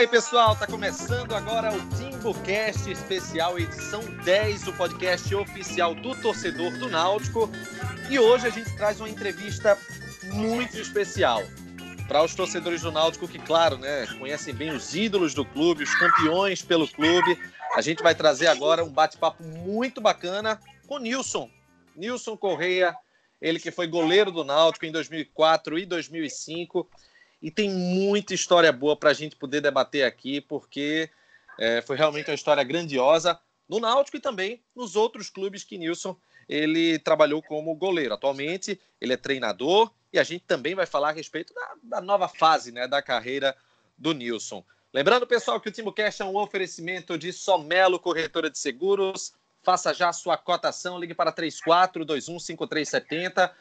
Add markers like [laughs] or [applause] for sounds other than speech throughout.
Aí, pessoal, tá começando agora o TimbuCast especial, edição 10 do podcast oficial do torcedor do Náutico. E hoje a gente traz uma entrevista muito especial para os torcedores do Náutico que, claro, né, conhecem bem os ídolos do clube, os campeões pelo clube. A gente vai trazer agora um bate-papo muito bacana com Nilson. Nilson Correia, ele que foi goleiro do Náutico em 2004 e 2005 e tem muita história boa para a gente poder debater aqui, porque é, foi realmente uma história grandiosa no Náutico e também nos outros clubes que Nilson ele trabalhou como goleiro. Atualmente ele é treinador e a gente também vai falar a respeito da, da nova fase né, da carreira do Nilson. Lembrando, pessoal, que o TimbuCast é um oferecimento de Somelo Corretora de Seguros. Faça já a sua cotação, ligue para 34215370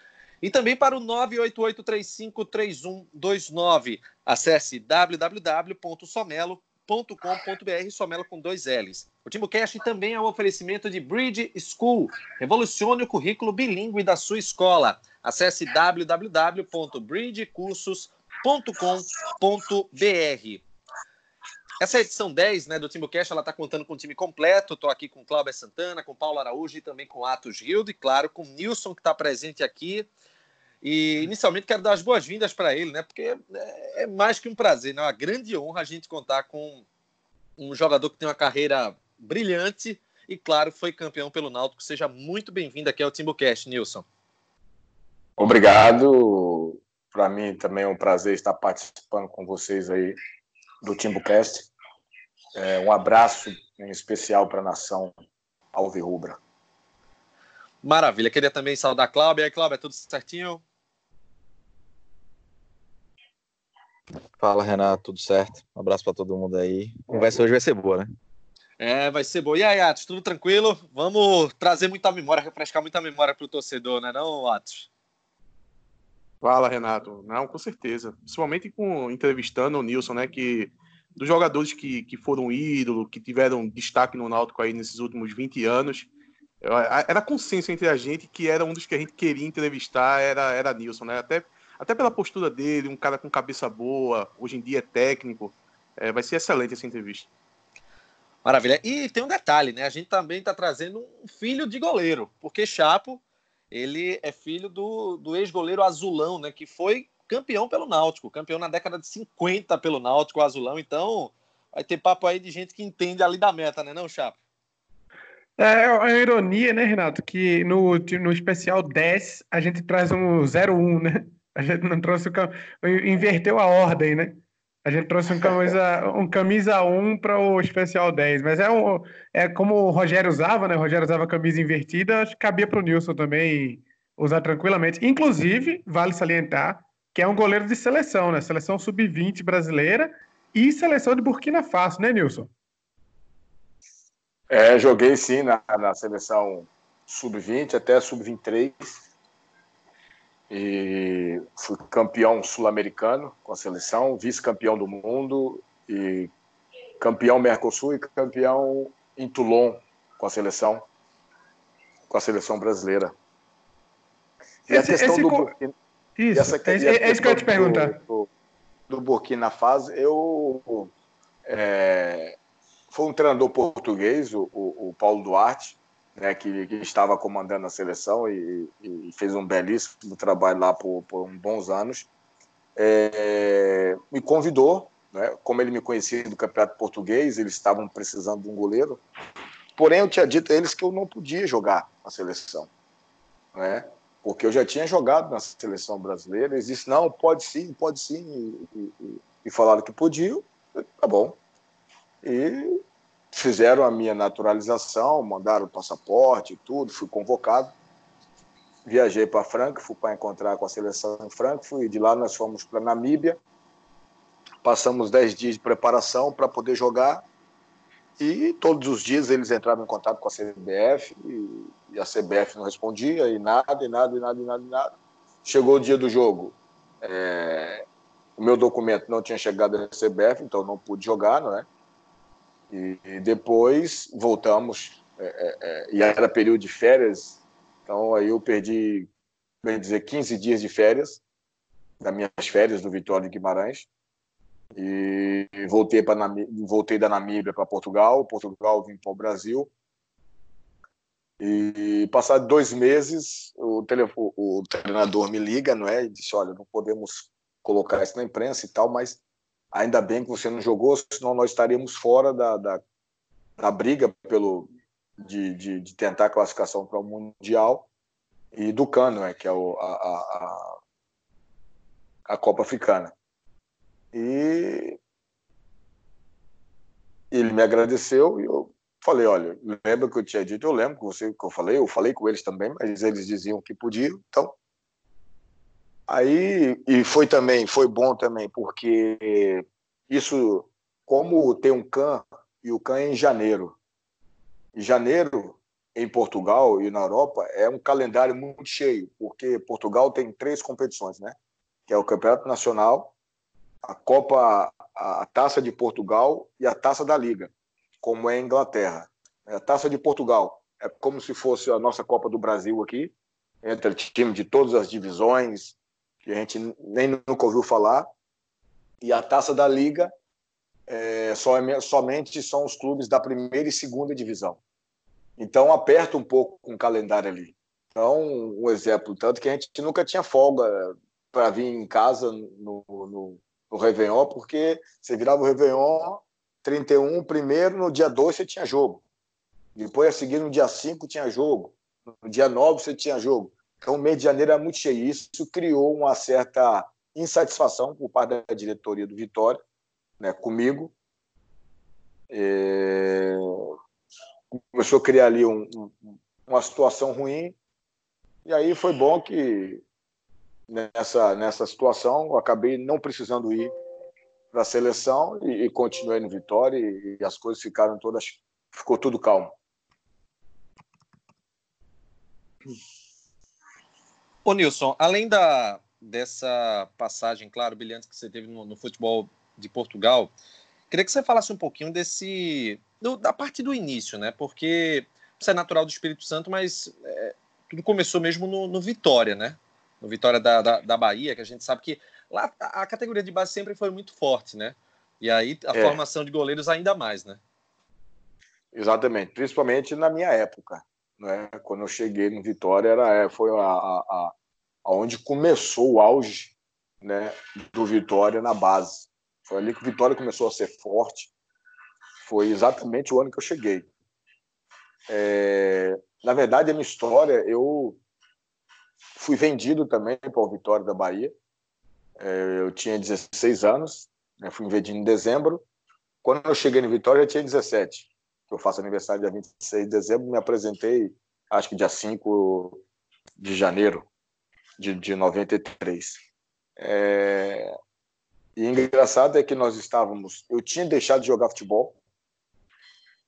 e também para o 988353129. Acesse www.somelo.com.br, Somelo com dois L's. O TimbuCast também é um oferecimento de Bridge School. Revolucione o currículo bilíngue da sua escola. Acesse www.bridgecursos.com.br. Essa é edição 10 né, do TimbuCast, ela está contando com o time completo. Estou aqui com Cláudio Santana, com Paulo Araújo e também com Atos Gildo, e claro, com Nilson, que está presente aqui. E inicialmente quero dar as boas-vindas para ele, né? Porque é, é mais que um prazer, né? É uma grande honra a gente contar com um jogador que tem uma carreira brilhante e, claro, foi campeão pelo Náutico. Seja muito bem-vindo aqui ao Timbucast, Nilson. Obrigado. Para mim também é um prazer estar participando com vocês aí do Timbucast. É, um abraço em especial para a nação alvirrubra. Maravilha. Queria também saudar a Cláudia. E aí, Cláudia, tudo certinho? Fala, Renato, tudo certo? Um abraço para todo mundo aí. A conversa hoje vai ser boa, né? É, vai ser boa. E aí, Atos, tudo tranquilo? Vamos trazer muita memória, refrescar muita memória para o torcedor, né, não, Atos? Fala, Renato. Não, com certeza. Principalmente com entrevistando o Nilson, né, que dos jogadores que, que foram ídolo, que tiveram destaque no Náutico aí nesses últimos 20 anos, era consenso entre a gente que era um dos que a gente queria entrevistar, era, era Nilson, né? Até até pela postura dele, um cara com cabeça boa, hoje em dia é técnico. É, vai ser excelente essa entrevista. Maravilha. E tem um detalhe, né? A gente também está trazendo um filho de goleiro, porque Chapo, ele é filho do, do ex-goleiro Azulão, né? Que foi campeão pelo Náutico, campeão na década de 50 pelo Náutico, Azulão. Então, vai ter papo aí de gente que entende ali da meta, né, não, Chapo? É, é uma ironia, né, Renato, que no, no especial 10 a gente traz um 01, né? A gente não trouxe o inverteu a ordem, né? A gente trouxe um camisa, um camisa 1 para o especial 10, mas é, um, é como o Rogério usava, né? O Rogério usava camisa invertida, acho que cabia para o Nilson também usar tranquilamente. Inclusive, vale salientar que é um goleiro de seleção, né? Seleção sub-20 brasileira e seleção de Burkina Faso, né, Nilson? É, joguei sim na, na seleção sub-20 até sub-23 e fui campeão sul-americano com a seleção, vice-campeão do mundo e campeão Mercosul e campeão em Toulon com a seleção, com a seleção brasileira. E esse, a questão esse... do Burkina, isso, essa, é, é isso que eu te perguntar. Do, do, Burkina Faso, eu é, foi um treinador português, o, o, o Paulo Duarte, né, que, que, estava comandando a seleção e, e, fez um belíssimo trabalho lá por, por bons anos, é, me convidou, né, como ele me conhecia do Campeonato Português, eles estavam precisando de um goleiro, porém eu tinha dito a eles que eu não podia jogar na seleção, né, porque eu já tinha jogado na seleção brasileira, eles disseram, não, pode sim, pode sim, e, e, e falaram que podiam, tá bom, e fizeram a minha naturalização, mandaram o passaporte e tudo, fui convocado. Viajei para Frankfurt, para encontrar com a seleção em Frankfurt, e de lá nós fomos para Namíbia. Passamos 10 dias de preparação para poder jogar. E todos os dias eles entravam em contato com a CBF e, e a CBF não respondia, e nada, e nada, e nada, e nada, e nada. Chegou o dia do jogo, é, o meu documento não tinha chegado à CBF, então não pude jogar, não é? E, e depois voltamos, é, é, é, e era período de férias, então aí eu perdi, bem dizer, 15 dias de férias, das minhas férias do Vitória de Guimarães, e voltei, para voltei da Namíbia para Portugal, Portugal vim para o Brasil. E passado dois meses, o, telefone, o treinador me liga, não é? E disse: Olha, não podemos colocar isso na imprensa e tal, mas ainda bem que você não jogou, senão nós estaríamos fora da, da, da briga pelo, de, de, de, tentar a classificação para o Mundial e do Cano, é, que é o, a, a, a Copa Africana. E ele me agradeceu e eu falei, olha, lembra que eu tinha dito? Eu lembro que você que eu falei, eu falei com eles também, mas eles diziam que podiam, então aí e foi também, foi bom também porque isso como tem um CAN e o CAN é em janeiro. Em janeiro em Portugal e na Europa é um calendário muito cheio, porque Portugal tem três competições, né? Que é o Campeonato Nacional, a Copa, a Taça de Portugal e a Taça da Liga, como é a Inglaterra. A Taça de Portugal é como se fosse a nossa Copa do Brasil aqui, entre times de todas as divisões, que a gente nem nunca ouviu falar. E a Taça da Liga é, somente são os clubes da primeira e segunda divisão. Então aperta um pouco o calendário ali. Então, um exemplo, tanto que a gente nunca tinha folga para vir em casa no, no, no Réveillon, porque você virava o Réveillon 31, primeiro, no dia 2 você tinha jogo. Depois, a seguir, no dia 5 tinha jogo. No dia 9 você tinha jogo. Então, o janeiro era muito cheio. Isso criou uma certa insatisfação por parte da diretoria do Vitória, né, comigo. É... Começou a criar ali um, um, uma situação ruim. E aí foi bom que nessa, nessa situação. Eu acabei não precisando ir para a seleção e, e, continuei no Vitória e, e, as coisas ficaram todas, ficou tudo calmo. Ô Nilson, além da, dessa passagem, claro, brilhante que você teve no, no futebol de Portugal, queria que você falasse um pouquinho desse do, da parte do início, né? Porque você é natural do Espírito Santo, mas é, tudo começou mesmo no, no Vitória, né? no Vitória da, da, da, Bahia, que a gente sabe que lá a categoria de base sempre foi muito forte, né? E aí a é. formação de goleiros ainda mais, né? Exatamente, principalmente na minha época, né? Quando eu cheguei no Vitória era é, foi a, a, a onde começou o auge, né? Do Vitória na base. Foi ali que o Vitória começou a ser forte. Foi exatamente o ano que eu cheguei. É, na verdade, a minha história, eu Fui vendido também para o Vitória da Bahia. É, eu tinha 16 anos, né, fui vendido em dezembro. Quando eu cheguei no Vitória, eu tinha 17. Eu faço aniversário dia 26 de dezembro, me apresentei, acho que dia 5 de janeiro de, de 93. É... E engraçado é que nós estávamos. Eu tinha deixado de jogar futebol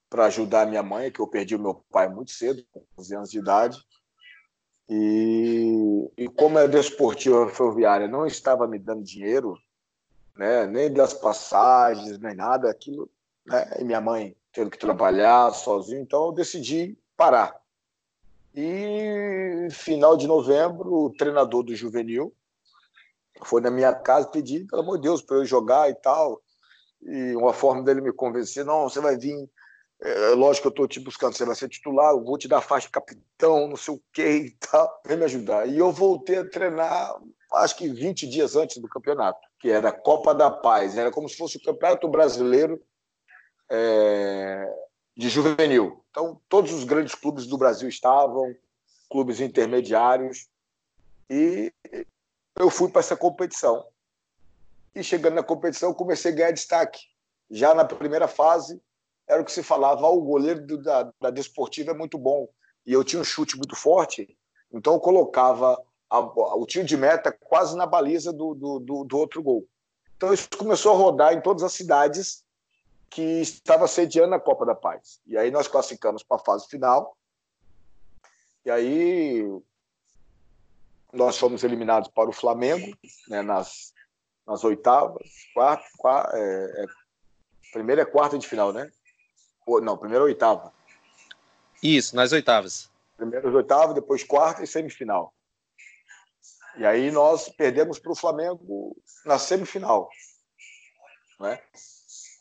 para ajudar minha mãe, que eu perdi o meu pai muito cedo, com 11 anos de idade. E, e como a desportiva ferroviária não estava me dando dinheiro, né, nem das passagens, nem nada, aquilo, né, e minha mãe tendo que trabalhar sozinho, então eu decidi parar. E final de novembro, o treinador do juvenil foi na minha casa pedir, pelo amor de Deus, para eu jogar e tal. E uma forma dele me convencer, não, você vai vir é, lógico que eu estou te buscando, você vai ser titular, eu vou te dar faixa de capitão, não sei o que e tal, vem me ajudar. E eu voltei a treinar, acho que 20 dias antes do campeonato, que era a Copa da Paz, era como se fosse o Campeonato Brasileiro é, de Juvenil. Então, todos os grandes clubes do Brasil estavam, clubes intermediários, e eu fui para essa competição. E chegando na competição, comecei a ganhar destaque. Já na primeira fase, era o que se falava, oh, o goleiro do, da, da Desportiva é muito bom. E eu tinha um chute muito forte, então eu colocava a, o tiro de meta quase na baliza do, do, do, do outro gol. Então isso começou a rodar em todas as cidades que estava sediando a Copa da Paz. E aí nós classificamos para a fase final. E aí nós fomos eliminados para o Flamengo, né, nas, nas oitavas, quarta, quarta é, é, primeira é quarta de final, né? Não, primeiro oitava. Isso, nas oitavas. Primeiro oitavas, depois quarta e semifinal. E aí nós perdemos para o Flamengo na semifinal. Né?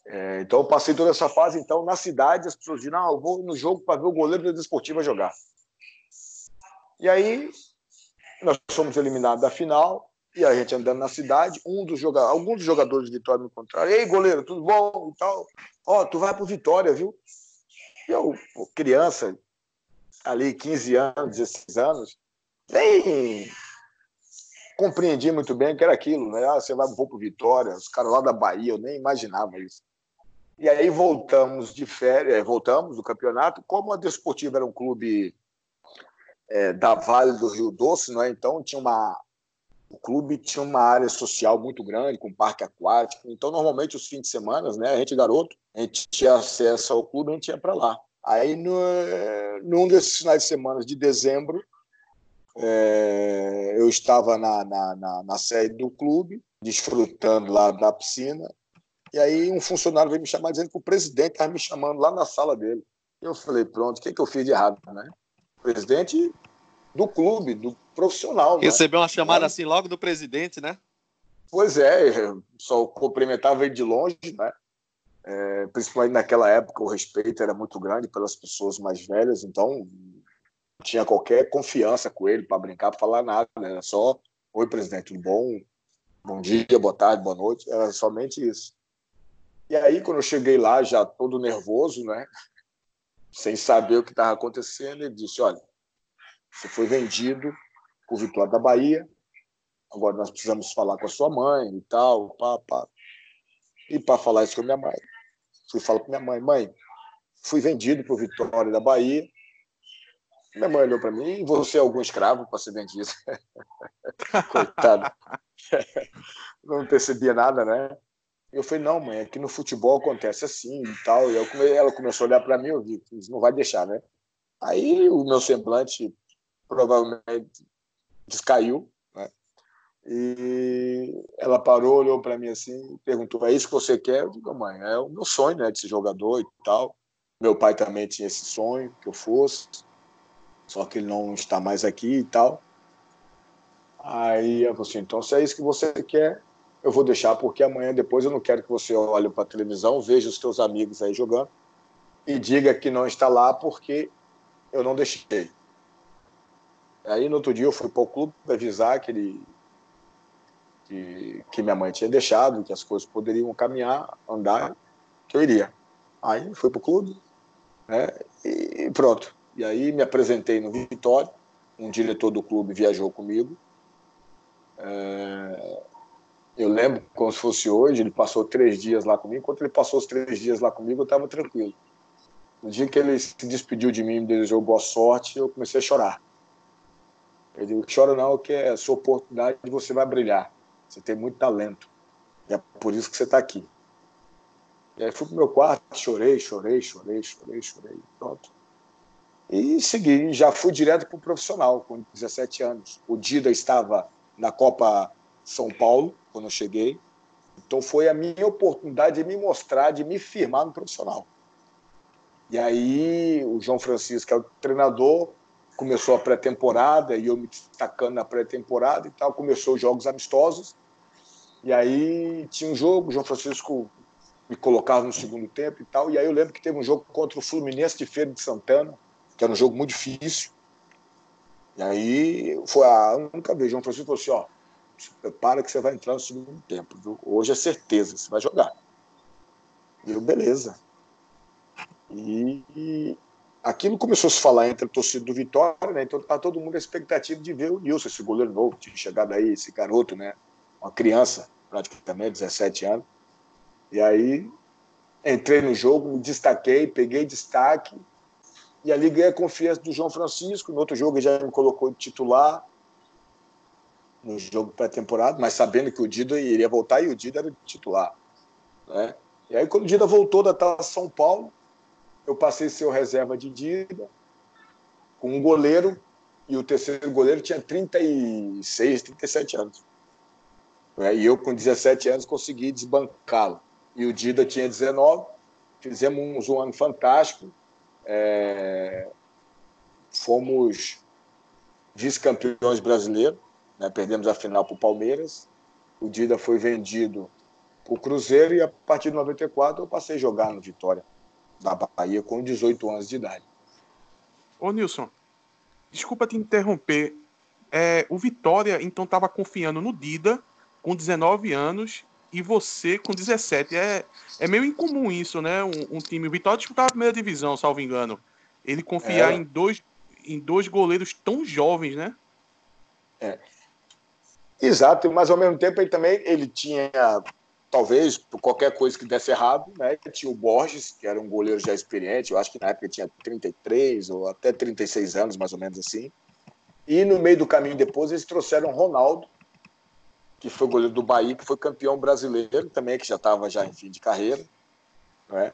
É, então eu passei toda essa fase, então na cidade as pessoas diziam, não, eu vou no jogo para ver o goleiro da Desportiva jogar. E aí nós fomos eliminados da final e a gente andando na cidade, um dos jogadores, alguns dos jogadores de Vitória me encontraram, ei goleiro, tudo bom e tal, ó, oh, tu vai pro Vitória, viu? E eu, criança, ali 15 anos, 16 anos, nem compreendi muito bem que era aquilo, né? Ah, você vai pro Vitória, os caras lá da Bahia, eu nem imaginava isso. E aí voltamos de férias, é, voltamos do campeonato. Como a Desportiva era um clube é, da Vale do Rio Doce, não é? então tinha uma, o clube tinha uma área social muito grande, com parque aquático. Então, normalmente, os fins de semana, né, a gente garoto, a gente tinha acesso ao clube, a gente ia para lá. Aí, no, num desses finais de semana de dezembro, é, eu estava na, na, na, na sede do clube, desfrutando lá da piscina, e aí um funcionário veio me chamar dizendo que o presidente estava me chamando lá na sala dele. Eu falei, pronto, o que, que eu fiz de errado, né? Presidente do clube, do profissional. Né? Recebeu né? uma chamada assim logo do presidente, né? Pois é, só cumprimentava ele de longe, né? É, principalmente naquela época o respeito era muito grande pelas pessoas mais velhas, então tinha qualquer confiança com ele para brincar, para falar nada, né? era só oi presidente, tudo bom? Bom dia, boa tarde, boa noite, era somente isso. E aí, quando eu cheguei lá, já todo nervoso, né? Sem saber o que estava acontecendo, ele disse: Olha, você foi vendido por Vitória da Bahia, agora nós precisamos falar com a sua mãe e tal, pá, pá. E para falar isso com a minha mãe, fui falar para minha mãe: Mãe, fui vendido por Vitória da Bahia. Minha mãe olhou para mim: Você é algum escravo para ser vendido? [laughs] Coitado. [laughs] Não percebia nada, né? Eu falei, não, mãe, aqui no futebol acontece assim e tal. E eu, ela começou a olhar para mim eu vi, não vai deixar, né? Aí o meu semblante provavelmente descaiu, né? E ela parou, olhou para mim assim perguntou: É isso que você quer? Eu digo, mãe, é o meu sonho, né, de ser jogador e tal. Meu pai também tinha esse sonho que eu fosse, só que ele não está mais aqui e tal. Aí eu falei assim: então, se é isso que você quer, eu vou deixar porque amanhã depois eu não quero que você olhe para a televisão, veja os teus amigos aí jogando e diga que não está lá porque eu não deixei. Aí no outro dia eu fui para o clube avisar que ele que, que minha mãe tinha deixado, que as coisas poderiam caminhar, andar, que eu iria. Aí fui para o clube, né? E pronto. E aí me apresentei no Vitória, um diretor do clube viajou comigo. É, eu lembro como se fosse hoje, ele passou três dias lá comigo. Enquanto ele passou os três dias lá comigo, eu estava tranquilo. No dia que ele se despediu de mim, me desejou boa sorte, eu comecei a chorar. Eu digo, chora não, que é a sua oportunidade e você vai brilhar. Você tem muito talento. E é por isso que você está aqui. E aí fui pro meu quarto, chorei, chorei, chorei, chorei, chorei, pronto. E segui, já fui direto para o profissional, com 17 anos. O Dida estava na Copa São Paulo, quando eu cheguei. Então foi a minha oportunidade de me mostrar, de me firmar no profissional. E aí o João Francisco, que é o treinador, começou a pré-temporada e eu me destacando na pré-temporada e tal. Começou os jogos amistosos. E aí tinha um jogo, o João Francisco me colocava no segundo tempo e tal. E aí eu lembro que teve um jogo contra o Fluminense de Feira de Santana, que era um jogo muito difícil. E aí foi a única vez. João Francisco falou assim: ó, se prepara que você vai entrar no segundo tempo. Viu? Hoje é certeza, você vai jogar. E eu, beleza. E, e aquilo começou a se falar entre a torcida do Vitória, né? Então tá todo mundo a expectativa de ver o Nilson, esse goleiro novo, tinha chegado aí, esse garoto, né? Uma criança, praticamente, 17 anos. E aí entrei no jogo, me destaquei, peguei destaque. E ali ganhei a confiança do João Francisco. No outro jogo ele já me colocou de titular no jogo pré-temporada, mas sabendo que o Dida iria voltar e o Dida era titular. Né? E aí, quando o Dida voltou da Taça São Paulo, eu passei a ser o reserva de Dida, com um goleiro, e o terceiro goleiro tinha 36, 37 anos. Né? E eu, com 17 anos, consegui desbancá-lo. E o Dida tinha 19, fizemos um ano fantástico, é... fomos vice-campeões brasileiros, né? Perdemos a final para o Palmeiras. O Dida foi vendido o Cruzeiro e a partir de 94 eu passei a jogar no Vitória da Bahia com 18 anos de idade. Ô Nilson, desculpa te interromper. É, o Vitória então estava confiando no Dida com 19 anos e você com 17. É, é meio incomum isso, né? Um, um time. O Vitória disputava a primeira divisão, salvo engano. Ele confiar é. em, dois, em dois goleiros tão jovens, né? É. Exato, mas ao mesmo tempo ele também ele tinha, talvez, por qualquer coisa que desse errado, né? Tinha o Borges, que era um goleiro já experiente, eu acho que na época tinha 33 ou até 36 anos, mais ou menos assim. E no meio do caminho depois eles trouxeram Ronaldo, que foi goleiro do Bahia, que foi campeão brasileiro também, que já estava já em fim de carreira, né?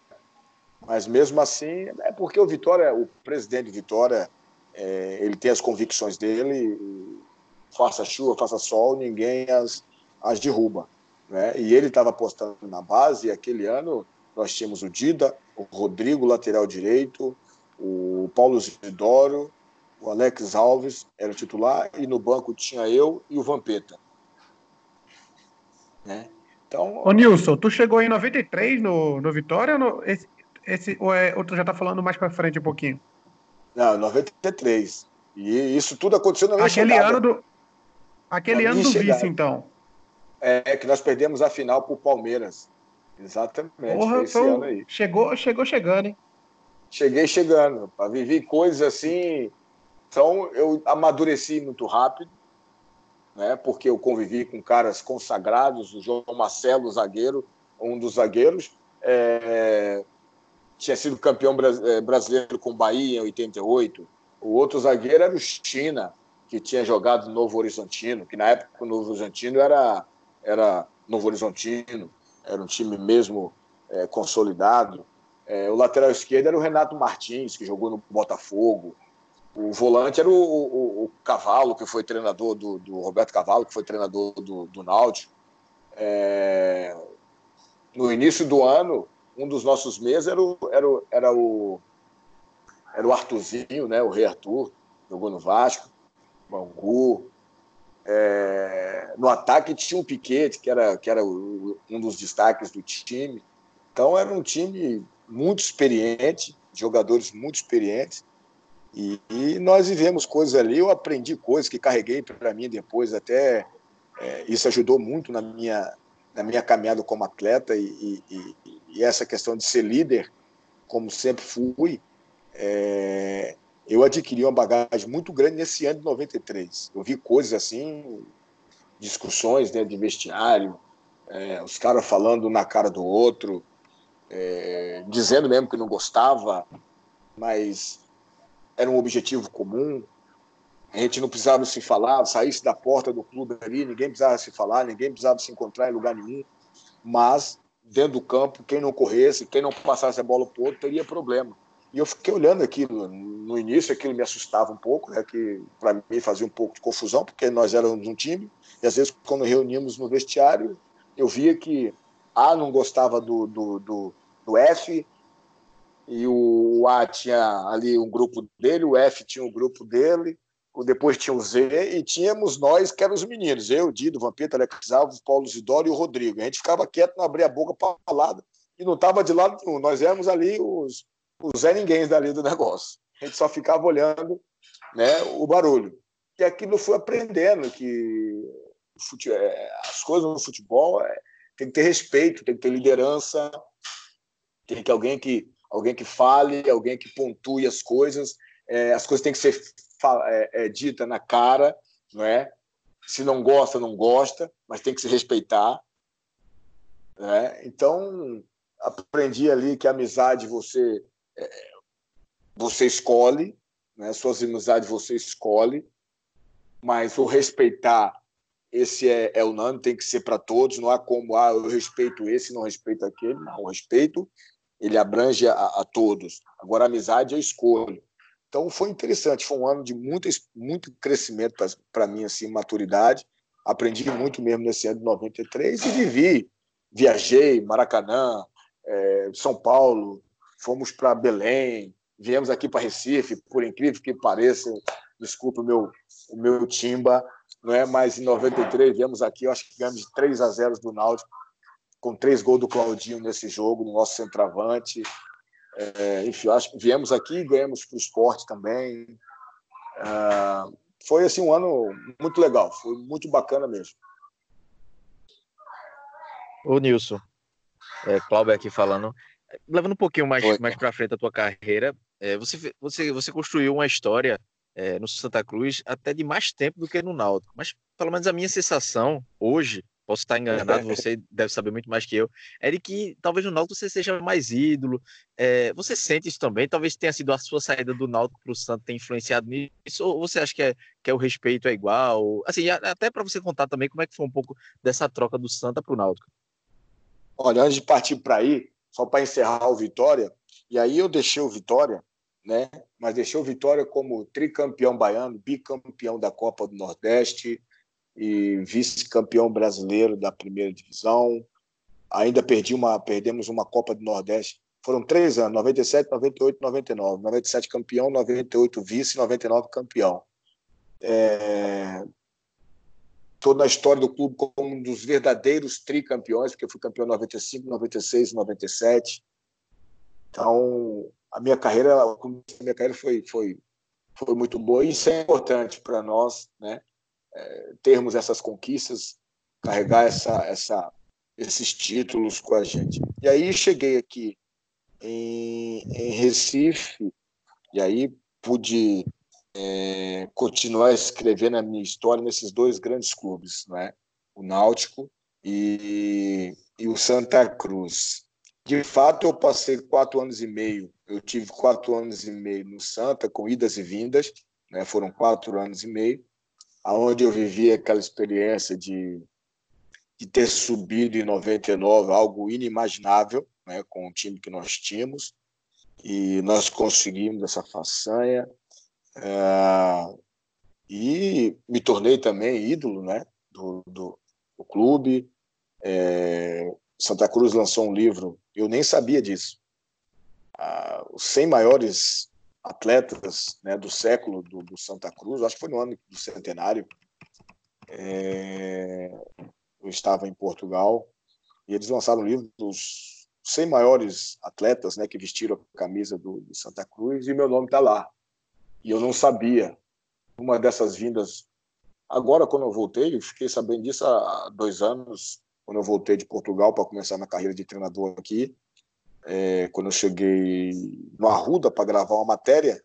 Mas mesmo assim, é porque o Vitória, o presidente Vitória, é, ele tem as convicções dele, faça chuva, faça sol, ninguém as, as derruba. Né? E ele estava apostando na base, e aquele ano nós tínhamos o Dida, o Rodrigo, lateral direito, o Paulo Zidoro, o Alex Alves era o titular, e no banco tinha eu e o Vampeta. Né? Então, Ô Nilson, tu chegou em 93 no, no Vitória no, esse, esse, ou, é, ou tu já está falando mais para frente um pouquinho? Não, 93. E isso tudo aconteceu na minha Aquele chegada. ano do, Aquele ano do chegada. vice, então. É, que nós perdemos a final pro Palmeiras. Exatamente. Porra, esse ano aí. Chegou, chegou chegando, hein? Cheguei chegando. Vivi coisas assim. Então, eu amadureci muito rápido, né? Porque eu convivi com caras consagrados, o João Marcelo, zagueiro, um dos zagueiros. É... Tinha sido campeão é, brasileiro com Bahia em 88. O outro zagueiro era o China, que tinha jogado no Novo Horizontino, que na época o Novo Horizontino era, era Novo Horizontino, era um time mesmo é, consolidado. É, o lateral esquerdo era o Renato Martins, que jogou no Botafogo. O volante era o, o, o Cavalo, que foi treinador do, do, Roberto Cavalo, que foi treinador do, do Náutico. É, no início do ano, um dos nossos meses era o, era o, era o, era o Arthurzinho, né, o Rei Arthur, jogou no Vasco. Bangu. É, no ataque tinha um Piquete, que era, que era o, um dos destaques do time. Então era um time muito experiente, jogadores muito experientes. E, e nós vivemos coisas ali, eu aprendi coisas que carreguei para mim depois, até é, isso ajudou muito na minha, na minha caminhada como atleta e, e, e essa questão de ser líder, como sempre fui, é, eu adquiri uma bagagem muito grande nesse ano de 93. Eu vi coisas assim, discussões né, de vestiário, é, os caras falando na cara do outro, é, dizendo mesmo que não gostava, mas era um objetivo comum. A gente não precisava se falar, saísse da porta do clube ali, ninguém precisava se falar, ninguém precisava se encontrar em lugar nenhum. Mas, dentro do campo, quem não corresse, quem não passasse a bola para o outro, teria problema. E eu fiquei olhando aquilo. No início, aquilo me assustava um pouco, né, que para mim fazia um pouco de confusão, porque nós éramos um time, e às vezes, quando reuníamos no vestiário, eu via que A não gostava do, do, do, do F, e o A tinha ali um grupo dele, o F tinha um grupo dele, depois tinha o Z, e tínhamos nós, que eram os meninos, eu, Dido, Vampeta, Alex Alves, Paulo Zidoro e o Rodrigo. A gente ficava quieto, não abria a boca para falar, e não estava de lado nenhum. Nós éramos ali os, os Zé Ninguém dali do negócio. A gente só ficava olhando né, o barulho. E aquilo fui aprendendo que é, as coisas no futebol é, tem que ter respeito, tem que ter liderança, tem que alguém que alguém que fale, alguém que pontue as coisas, é, as coisas têm que ser é, é, dita na cara, não é? Se não gosta, não gosta, mas tem que se respeitar. Né? Então aprendi ali que a amizade você você escolhe, né? suas amizades você escolhe, mas o respeitar, esse é, é unânime, tem que ser para todos, não há como, ah, eu respeito esse, não respeito aquele, não, o respeito, ele abrange a, a todos. Agora, a amizade eu escolho. Então, foi interessante, foi um ano de muito, muito crescimento para mim, assim, maturidade, aprendi muito mesmo nesse ano de 93 e vivi, viajei, Maracanã, é, São Paulo, fomos para Belém, viemos aqui para Recife, por incrível que pareça, desculpe o meu, o meu timba, não é? mas em 93 viemos aqui, acho que ganhamos de 3 a 0 do Náutico, com três gols do Claudinho nesse jogo, no nosso centroavante. É, enfim, acho que viemos aqui, ganhamos para o esporte também. É, foi assim um ano muito legal, foi muito bacana mesmo. Ô Nilson, é, Cláudio aqui falando, levando um pouquinho mais, mais para frente a tua carreira, é, você, você, você construiu uma história é, no Santa Cruz até de mais tempo do que no Náutico, mas pelo menos a minha sensação hoje posso estar enganado, [laughs] você deve saber muito mais que eu, é de que talvez no Náutico você seja mais ídolo. É, você sente isso também? Talvez tenha sido a sua saída do Náutico para o Santos ter influenciado nisso, ou você acha que, é, que é o respeito é igual? Assim, até para você contar também como é que foi um pouco dessa troca do Santa para o Náutico. Olha, antes de partir para aí, só para encerrar o Vitória, e aí eu deixei o Vitória, né? Mas deixei o Vitória como tricampeão baiano, bicampeão da Copa do Nordeste, e vice-campeão brasileiro da primeira divisão. Ainda perdi uma, perdemos uma Copa do Nordeste. Foram três anos, 97, 98, 99. 97 campeão, 98 vice, 99 campeão. É... Toda a história do clube como um dos verdadeiros tricampeões, porque eu fui campeão em 95, 96 97. Então, a minha carreira, a minha carreira foi, foi, foi muito boa e isso é importante para nós, né? é, termos essas conquistas, carregar essa, essa, esses títulos com a gente. E aí cheguei aqui em, em Recife, e aí pude é, continuar escrevendo a minha história nesses dois grandes clubes, né? o Náutico e, e o Santa Cruz. De fato, eu passei quatro anos e meio. Eu tive quatro anos e meio no Santa, com idas e vindas, né? foram quatro anos e meio aonde eu vivi aquela experiência de, de ter subido em 99, algo inimaginável, né, com o time que nós tínhamos, e nós conseguimos essa façanha, é, e me tornei também ídolo né, do, do, do clube. É, Santa Cruz lançou um livro, eu nem sabia disso. Ah, os 100 maiores atletas né, do século do, do, Santa Cruz, acho que foi no ano do centenário. É, eu estava em Portugal e eles lançaram um livro dos 100 maiores atletas né, que vestiram a camisa do, do Santa Cruz e meu nome está lá. E eu não sabia. Uma dessas vindas, agora quando eu voltei, eu fiquei sabendo disso há dois anos, quando eu voltei de Portugal para começar minha carreira de treinador aqui é, quando eu cheguei no Arruda para gravar uma matéria,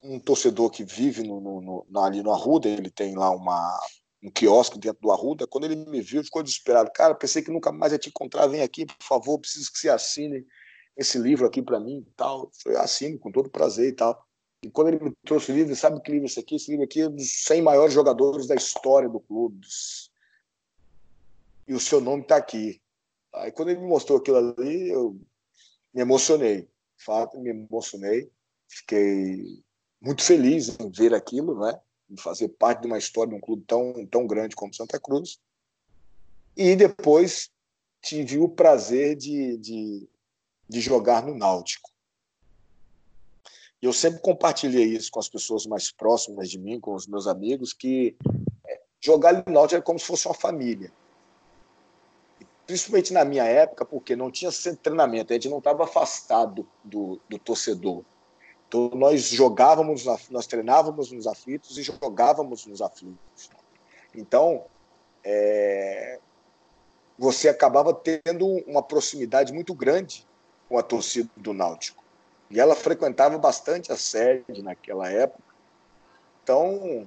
um torcedor que vive no, no, no, ali no Arruda, ele tem lá uma, um quiosque dentro do Arruda, quando ele me viu, ficou desesperado. Cara, pensei que nunca mais ia te encontrar, vem aqui, por favor, preciso que você assine esse livro aqui para mim tal. Eu assino com todo prazer e tal. E quando ele me trouxe o livro, sabe que livro esse aqui? Esse livro aqui é dos 100 maiores jogadores da história do clube. E o seu nome está aqui. Aí quando ele me mostrou aquilo ali, eu me emocionei. De fato, me emocionei. Fiquei muito feliz em ver aquilo, né? Em fazer parte de uma história de um clube tão, tão grande como Santa Cruz. E depois tive o prazer de, de, de jogar no Náutico. E eu sempre compartilhei isso com as pessoas mais próximas de mim, com os meus amigos, que é, jogar no Náutico é como se fosse uma família principalmente na minha época, porque não tinha treinamento, a gente não estava afastado do, do torcedor. Então, nós jogávamos, nós treinávamos nos aflitos e jogávamos nos aflitos. Então, é, você acabava tendo uma proximidade muito grande com a torcida do Náutico. E ela frequentava bastante a sede naquela época. Então,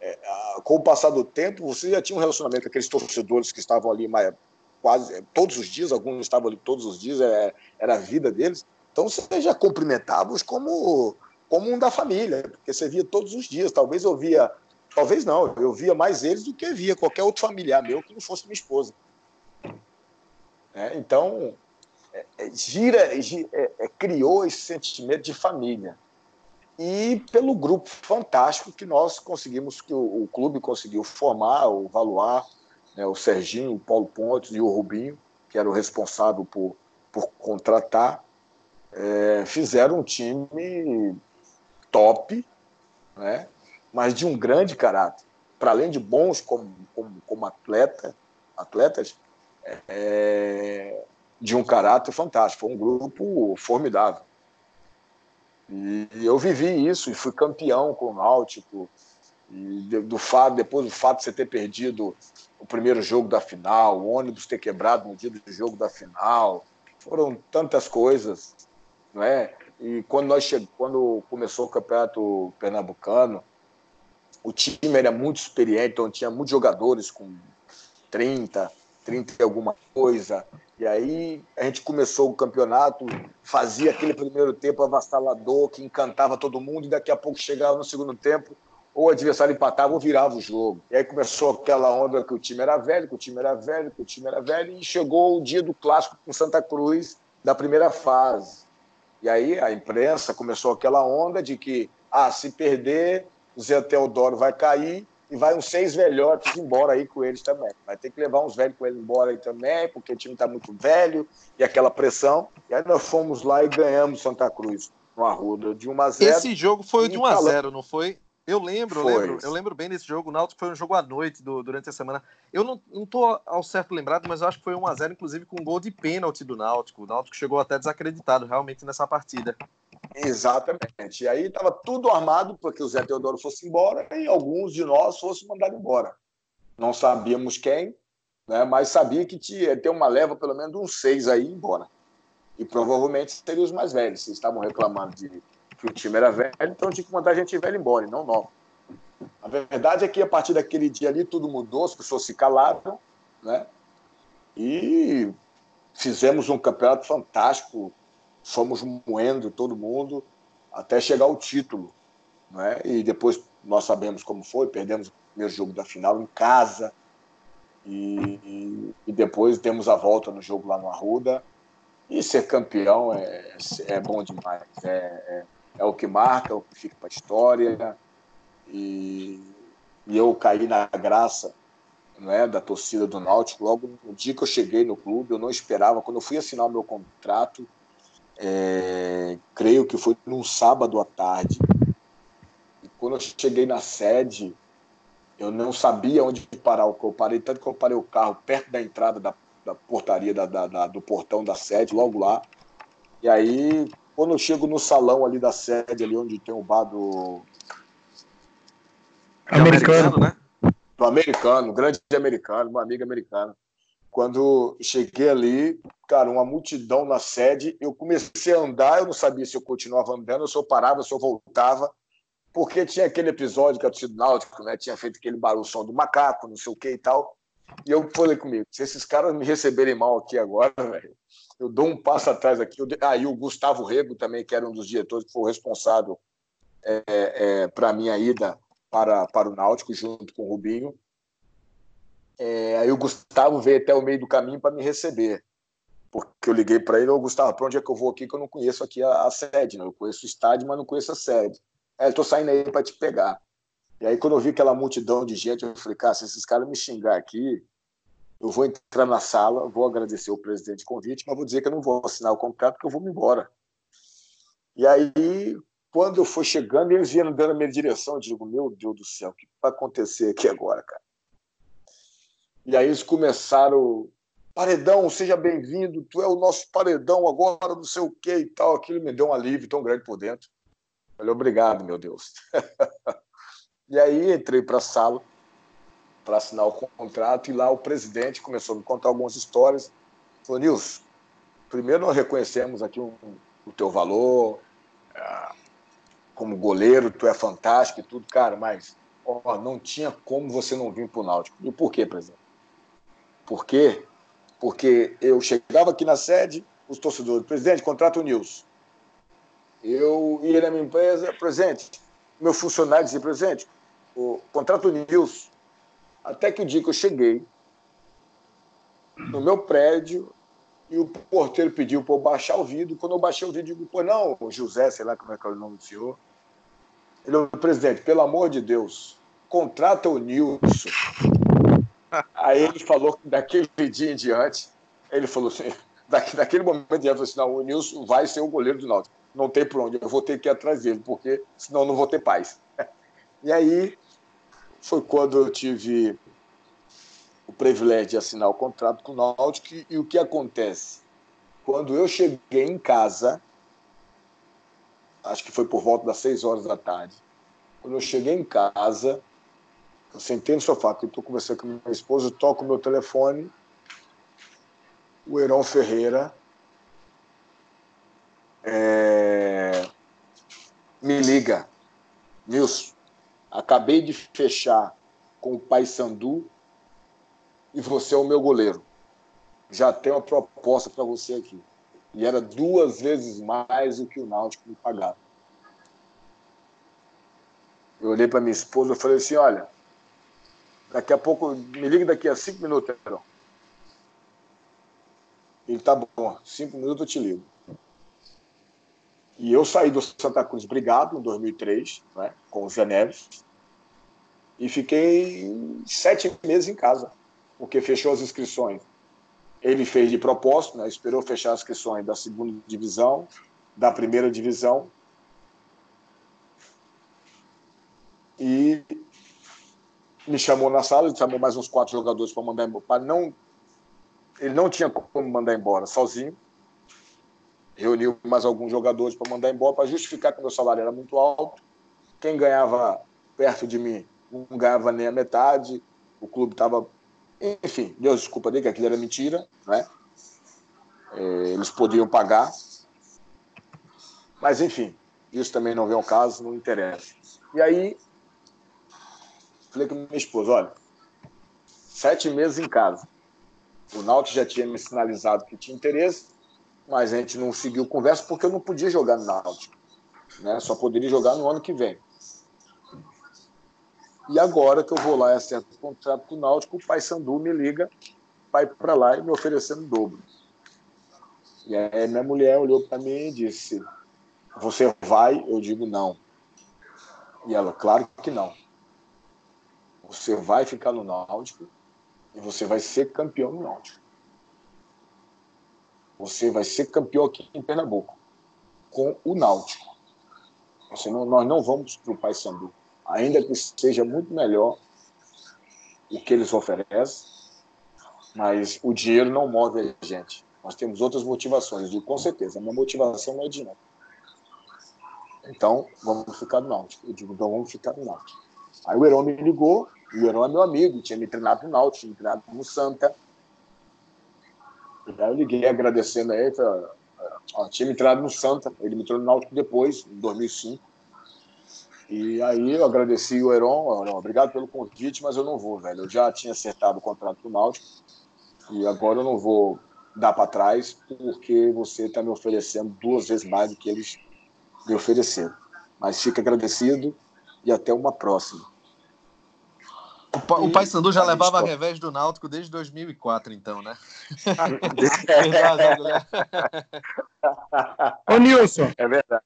é, com o passar do tempo, você já tinha um relacionamento com aqueles torcedores que estavam ali mais, quase todos os dias, alguns estavam ali todos os dias, é, era a vida deles. Então você já cumprimentava-os como, como um da família, porque você via todos os dias. Talvez eu via, talvez não, eu via mais eles do que via qualquer outro familiar meu que não fosse minha esposa. É, então, é, é gira, gira é, é, criou esse sentimento de família. E pelo grupo fantástico que nós conseguimos, que o, o clube conseguiu formar, o Valuar, né, o Serginho, o Paulo Pontes e o Rubinho, que era o responsável por, por contratar, é, fizeram um time top, né, mas de um grande caráter. Para além de bons como, como, como atleta, atletas, é, de um caráter fantástico. Foi um grupo formidável. E eu vivi isso e fui campeão com o Náutico. E do fato, depois do fato de você ter perdido o primeiro jogo da final, o ônibus ter quebrado no dia do jogo da final, foram tantas coisas, não é? E quando nós chegamos, quando começou o campeonato pernambucano, o time era muito experiente, então tinha muitos jogadores com 30, 30 e alguma coisa. E aí a gente começou o campeonato, fazia aquele primeiro tempo avassalador que encantava todo mundo, e daqui a pouco chegava no segundo tempo, ou o adversário empatava ou virava o jogo. E aí começou aquela onda que o time era velho, que o time era velho, que o time era velho, e chegou o dia do clássico com Santa Cruz da primeira fase. E aí a imprensa começou aquela onda de que, ah, se perder, o Zé Teodoro vai cair e vai uns seis velhotes embora aí com eles também. Vai ter que levar uns velhos com eles embora aí também, porque o time está muito velho e aquela pressão. E aí nós fomos lá e ganhamos Santa Cruz no Arruda de 1 a 0. Esse jogo foi de 1 a 0, não foi? Eu lembro, eu lembro, eu lembro bem desse jogo. O Náutico foi um jogo à noite do, durante a semana. Eu não, não tô ao certo lembrado, mas eu acho que foi 1 a 0 inclusive com um gol de pênalti do Náutico. O Náutico chegou até desacreditado realmente nessa partida. Exatamente. E aí estava tudo armado para que o Zé Teodoro fosse embora e alguns de nós fossem mandados embora. Não sabíamos quem, né, mas sabia que tinha ter uma leva pelo menos uns seis aí embora. E provavelmente seriam os mais velhos. Vocês estavam reclamando de que o time era velho, então tinha que mandar a gente velha embora, e não nova. A verdade é que a partir daquele dia ali tudo mudou, as pessoas se calaram, né? E fizemos um campeonato fantástico, fomos moendo todo mundo até chegar ao título. Né? E depois nós sabemos como foi, perdemos o primeiro jogo da final em casa. E, e depois temos a volta no jogo lá no Arruda. E ser campeão é, é bom demais. É, é, é o que marca, é o que fica para a história. E, e eu caí na graça né, da torcida do Náutico. Logo no dia que eu cheguei no clube, eu não esperava. Quando eu fui assinar o meu contrato, é, creio que foi num sábado à tarde. E quando eu cheguei na sede, eu não sabia onde parar o carro. Eu parei, tanto que eu parei o carro perto da entrada da, da portaria, da, da, do portão da sede, logo lá. E aí, quando eu chego no salão ali da sede, ali onde tem o bar do. Americano, né? Do americano, grande americano, meu amigo americano. Quando cheguei ali, cara, uma multidão na sede, eu comecei a andar, eu não sabia se eu continuava andando, se eu parava, se eu voltava, porque tinha aquele episódio que a torcida náutico, né, tinha feito aquele barulho som do macaco, não sei o que e tal. E eu falei comigo, se esses caras me receberem mal aqui agora, [laughs] eu dou um passo atrás aqui. Aí ah, o Gustavo Rego também, que era um dos diretores, que foi o responsável é, é, para a minha ida para, para o Náutico, junto com o Rubinho. É, aí o Gustavo veio até o meio do caminho para me receber. Porque eu liguei para ele, ô Gustavo, para onde é que eu vou aqui que eu não conheço aqui a, a sede, né? Eu conheço o estádio, mas não conheço a sede. É, tô saindo aí para te pegar. E aí quando eu vi aquela multidão de gente, eu falei, cara, se esses caras me xingar aqui, eu vou entrar na sala, vou agradecer o presidente de convite, mas vou dizer que eu não vou assinar o contrato, porque eu vou me embora. E aí, quando eu for chegando, eles vieram dando a minha direção, eu digo, meu Deus do céu, o que vai acontecer aqui agora, cara? E aí eles começaram, paredão, seja bem-vindo, tu é o nosso paredão agora, não sei o que e tal. Aquilo me deu um alívio tão grande por dentro. Falei, obrigado, meu Deus. [laughs] e aí entrei para a sala para assinar o contrato e lá o presidente começou a me contar algumas histórias. Falou, Nilson, primeiro nós reconhecemos aqui um, o teu valor, como goleiro, tu é fantástico e tudo, cara, mas ó, não tinha como você não vir para o Náutico. E por quê, presidente? Por quê? Porque eu chegava aqui na sede, os torcedores, presidente, contrata o Nilson. Eu ia na minha empresa, presente, meu funcionário dizia, presente, o contrato o Nilson. Até que o dia que eu cheguei no meu prédio e o porteiro pediu para eu baixar o vidro. Quando eu baixei o vidro, eu digo, pô, não, José, sei lá como é que é o nome do senhor. Ele falou, presidente, pelo amor de Deus, contrata o Nilson. Aí ele falou que daquele dia em diante, ele falou assim, [laughs] daqui, daquele momento em diante, assim, não, o Nilson vai ser o goleiro do Náutico. Não tem por onde, eu vou ter que ir atrás dele, porque senão não vou ter paz. [laughs] E aí foi quando eu tive o privilégio de assinar o contrato com o Náutico e, o que acontece? Quando eu cheguei em casa, acho que foi por volta das seis horas da tarde, quando eu cheguei em casa, eu sentei no sofá, estou conversando com minha esposa, toco meu telefone, o Heron Ferreira é, me liga, Nilson, acabei de fechar com o Pai Sandu e você é o meu goleiro. Já tenho uma proposta para você aqui. E era duas vezes mais do que o Náutico me pagava. Eu olhei para minha esposa e falei assim: olha, daqui a pouco, me liga daqui a cinco minutos, Pedrão. Ele tá bom, cinco minutos eu te ligo. E eu saí do Santa Cruz Brigado em 2003, né, com o Zé Neves, e fiquei sete meses em casa, porque fechou as inscrições. Ele fez de propósito, né, esperou fechar as inscrições da segunda divisão, da primeira divisão, e me chamou na sala, ele chamou mais uns quatro jogadores para mandar embora, não ele não tinha como mandar embora sozinho, reuniu mais alguns jogadores para mandar embora, para justificar que meu salário era muito alto. Quem ganhava perto de mim não ganhava nem a metade, o clube estava. Enfim, Deus desculpa dele, que aquilo era mentira, né? É, eles podiam pagar. Mas, enfim, isso também não vem ao caso, não interessa. E aí, falei com minha esposa: olha, sete meses em casa. O Náutico já tinha me sinalizado que tinha interesse, mas a gente não seguiu conversa porque eu não podia jogar no Náutico. Né? Só poderia jogar no ano que vem. E agora que eu vou lá e acerto o contrato com o Náutico, o pai Sandu me liga, vai para lá e me oferecendo dobro. E aí minha mulher olhou para mim e disse: Você vai? Eu digo não. E ela, claro que não. Você vai ficar no Náutico e você vai ser campeão no Náutico. Você vai ser campeão aqui em Pernambuco, com o Náutico. Nós não vamos para o Paysandu. Ainda que seja muito melhor o que eles oferecem, mas o dinheiro não move a gente. Nós temos outras motivações. Digo, com certeza, a minha motivação não é dinheiro. Então, vamos ficar no Náutico. Eu digo, então vamos ficar no Náutico. Aí o Heron me ligou, e o Heron é meu amigo, tinha me treinado no Náutico, tinha me treinado no Santa, Aí eu liguei agradecendo a ele, falei, ó, tinha me entrado no Santa, ele me entrou no Náutico depois, em 2005. E aí eu agradeci o Heron, Heron, obrigado pelo convite, mas eu não vou, velho. Eu já tinha acertado o contrato do Náutico e agora eu não vou dar para trás porque você está me oferecendo duas vezes mais do que eles me ofereceram. Mas fica agradecido e até uma próxima. O, o Paysandu já levava a revés do Náutico desde 2004, então, né? [laughs] Ô, Nilson. É verdade.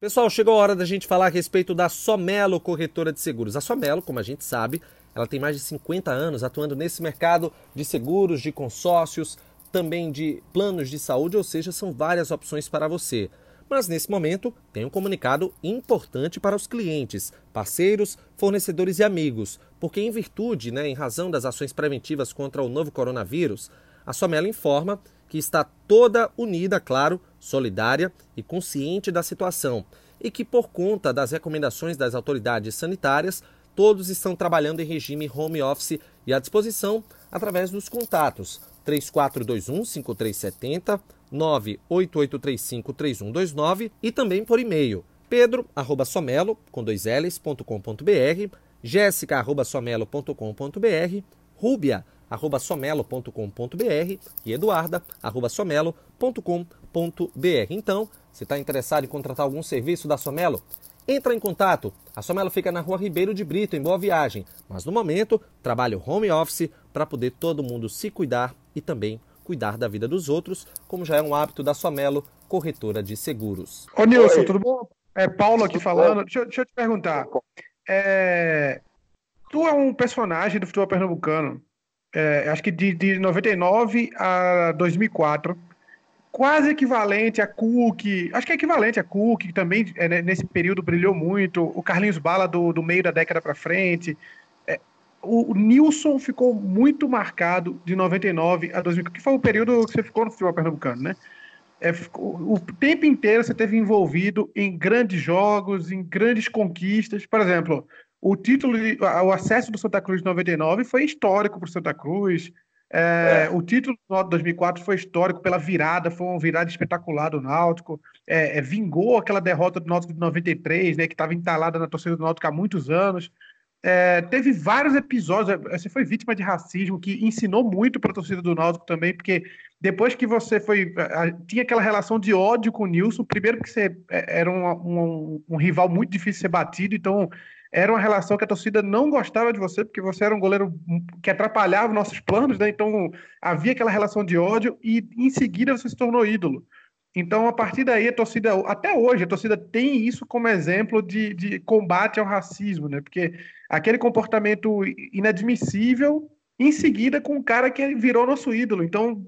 Pessoal, chegou a hora da gente falar a respeito da Somelo Corretora de Seguros. A Somelo, como a gente sabe, ela tem mais de 50 anos atuando nesse mercado de seguros, de consórcios, também de planos de saúde, ou seja, são várias opções para você. Mas nesse momento tem um comunicado importante para os clientes, parceiros, fornecedores e amigos, porque em virtude, né, em razão das ações preventivas contra o novo coronavírus, a Somela informa que está toda unida, claro, solidária e consciente da situação e que por conta das recomendações das autoridades sanitárias, todos estão trabalhando em regime home office e à disposição através dos contatos 3421 5370 988353129 e também por e-mail pedro@somelo com dois l's.com.br, jéssica@somelo.com.br, rubia@somelo.com.br e eduarda@somelo.com.br. Então, se está interessado em contratar algum serviço da Somelo, entra em contato. A Somelo fica na Rua Ribeiro de Brito, em Boa Viagem, mas no momento trabalho home office para poder todo mundo se cuidar e também cuidar da vida dos outros, como já é um hábito da Somelo, corretora de seguros. Ô Nilson, Oi. tudo bom? É Paulo aqui falando. Deixa, deixa eu te perguntar. É, tu é um personagem do futebol pernambucano, é, acho que de, de 99 a 2004, quase equivalente a Cook, acho que é equivalente a Cook, que também é, nesse período brilhou muito, o Carlinhos Bala do, do meio da década para frente. O, Nilson ficou muito marcado de 99 a 2000, que foi o período que você ficou no futebol pernambucano, né? É, o tempo inteiro você teve envolvido em grandes jogos, em grandes conquistas. Por exemplo, o título, de, o acesso do Santa Cruz de 99 foi histórico para o Santa Cruz. É, é. O título do 2004 foi histórico pela virada, foi uma virada espetacular do Náutico. É, é vingou aquela derrota do Náutico de 93, né, que estava entalada na torcida do Náutico há muitos anos. É, teve vários episódios. É, você foi vítima de racismo que ensinou muito para a torcida do Náutico também, porque depois que você foi. tinha aquela relação de ódio com o Nilson, primeiro que você é, era um, um, um rival muito difícil de ser batido, então era uma relação que a torcida não gostava de você, porque você era um goleiro que atrapalhava nossos planos, né? Então havia aquela relação de ódio e em seguida você se tornou ídolo. Então, a partir daí, a torcida, até hoje, a torcida tem isso como exemplo de, de combate ao racismo, né? Porque aquele comportamento inadmissível, em seguida, com um cara que virou nosso ídolo. Então,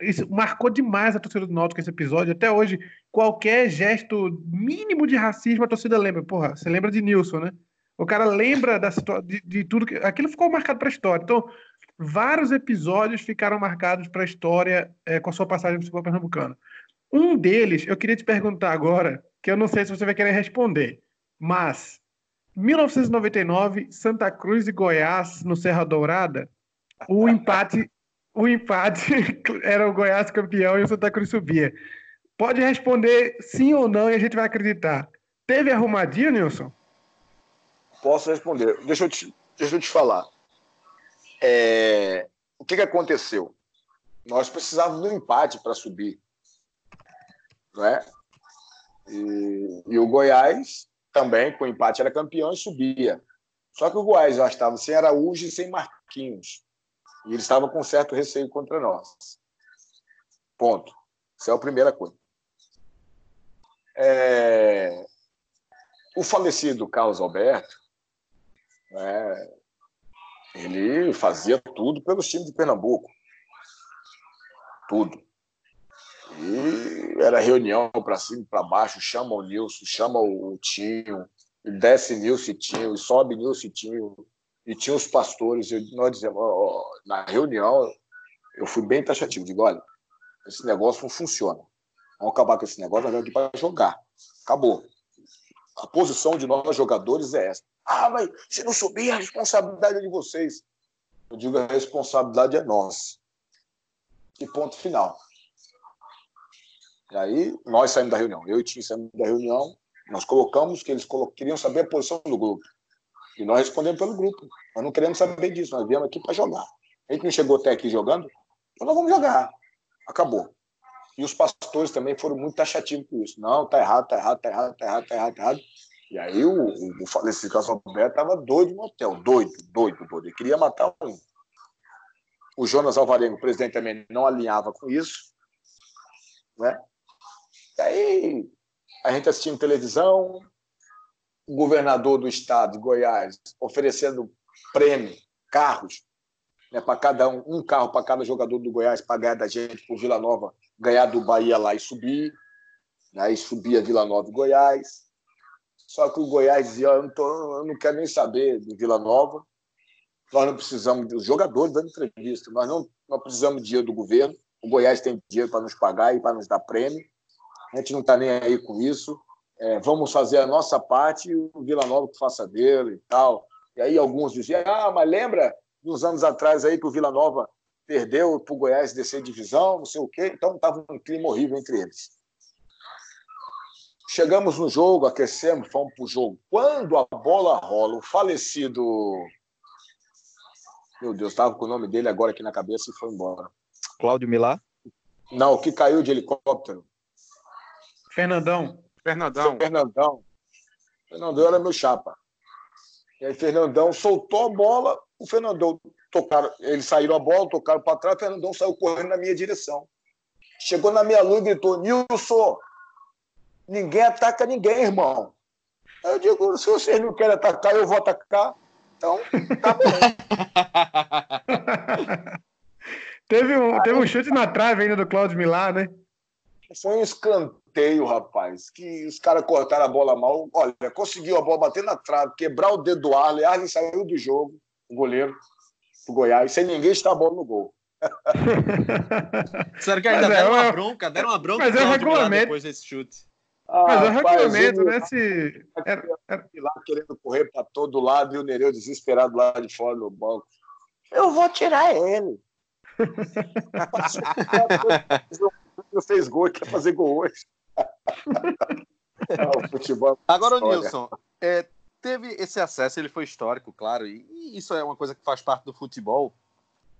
isso marcou demais a torcida do Náutico esse episódio. Até hoje, qualquer gesto mínimo de racismo, a torcida lembra. Porra, você lembra de Nilson, né? O cara lembra da de, de tudo que. Aquilo ficou marcado para a história. Então, vários episódios ficaram marcados para a história é, com a sua passagem no futebol pernambucano. Um deles, eu queria te perguntar agora, que eu não sei se você vai querer responder, mas 1999, Santa Cruz e Goiás no Serra Dourada, o empate o empate [laughs] era o Goiás campeão e o Santa Cruz subia. Pode responder sim ou não e a gente vai acreditar. Teve arrumadinho, Nilson? Posso responder. Deixa eu te, deixa eu te falar. É... O que, que aconteceu? Nós precisávamos do empate para subir. Não é? E, e, o Goiás também, com empate, era campeão e subia. Só que o Goiás já estava sem Araújo e sem Marquinhos. E ele estava com certo receio contra nós. Ponto. Essa é a primeira coisa. É... O falecido Carlos Alberto, né, ele fazia tudo pelos times de Pernambuco. Tudo. E era reunião para cima para baixo, chama o Nilson, chama o Tinho, desce Nilson e Tinho, sobe Nilson e Tinho, e tinha os pastores, nós dizemos, ó, na reunião, eu fui bem taxativo, digo, olha, esse negócio não funciona. Vamos acabar com esse negócio, nós vamos aqui para jogar. Acabou. A posição de nós jogadores é essa. Ah, mas se não subir, a responsabilidade é de vocês. Eu digo, a responsabilidade é nossa. E ponto final. E aí, nós saímos da reunião. Eu e o Tim saímos da reunião, nós colocamos que eles queriam saber a posição do grupo. E nós respondemos pelo grupo. Nós não queremos saber disso, nós viemos aqui para jogar. A gente não chegou até aqui jogando, então nós vamos jogar. Acabou. E os pastores também foram muito taxativos com isso. Não, tá errado, tá errado, tá errado, tá errado, tá errado, tá errado. E aí o, o, o falecido Casal Roberto estava doido no hotel, doido, doido, doido. Ele queria matar um. O Jonas Alvarengo, o presidente, também não alinhava com isso. Né? Aí a gente assistindo televisão, o governador do estado de Goiás oferecendo prêmio, carros, né, para cada um, um carro para cada jogador do Goiás pagar da gente por Vila Nova, ganhar do Bahia lá e subir, né, e subir a Vila Nova e Goiás. Só que o Goiás dizia: eu não, tô, eu não quero nem saber do Vila Nova, nós não precisamos dos jogadores dando entrevista, nós não nós precisamos de dinheiro do governo, o Goiás tem dinheiro para nos pagar e para nos dar prêmio, a gente não está nem aí com isso é, vamos fazer a nossa parte e o Vila Nova que faça dele e tal. E aí alguns diziam, ah, mas lembra uns anos atrás aí que o Vila Nova perdeu para o Goiás descer divisão, não sei o quê. Então estava um clima horrível entre eles. Chegamos no jogo, aquecemos, fomos para o jogo. Quando a bola rola, o falecido. Meu Deus, estava com o nome dele agora aqui na cabeça e foi embora. Cláudio Milá? Não, que caiu de helicóptero. Fernandão. Fernandão. Fernandão. Fernandão era meu chapa. E aí Fernandão soltou a bola, o Fernandão tocaram, eles saíram a bola, tocaram para trás, o Fernandão saiu correndo na minha direção. Chegou na minha luz e gritou: Nilson, ninguém ataca ninguém, irmão. Aí eu digo: se vocês não querem atacar, eu vou atacar. Então, tá bom. [laughs] teve, um, teve um chute na trave ainda do Claudio Milá, né? Foi um escanteio escanteio, rapaz, que os caras cortaram a bola mal. Olha, conseguiu a bola bater na trave, quebrar o dedo do Arley, Arley saiu do jogo. o goleiro do Goiás, sem ninguém estar bom no gol. Sério que ainda mas deram é, uma bronca, deram uma bronca mas é regulamento. depois desse chute. Ah, mas é regulamento, né? Se... Era, era... lá querendo correr para todo lado e o Nereu desesperado lá de fora do banco. Eu vou tirar ele. [laughs] Não fez gol, quer fazer gol hoje. O futebol. É [laughs] Agora, o Nilson, é, teve esse acesso, ele foi histórico, claro, e, e, isso é uma coisa que faz parte do futebol.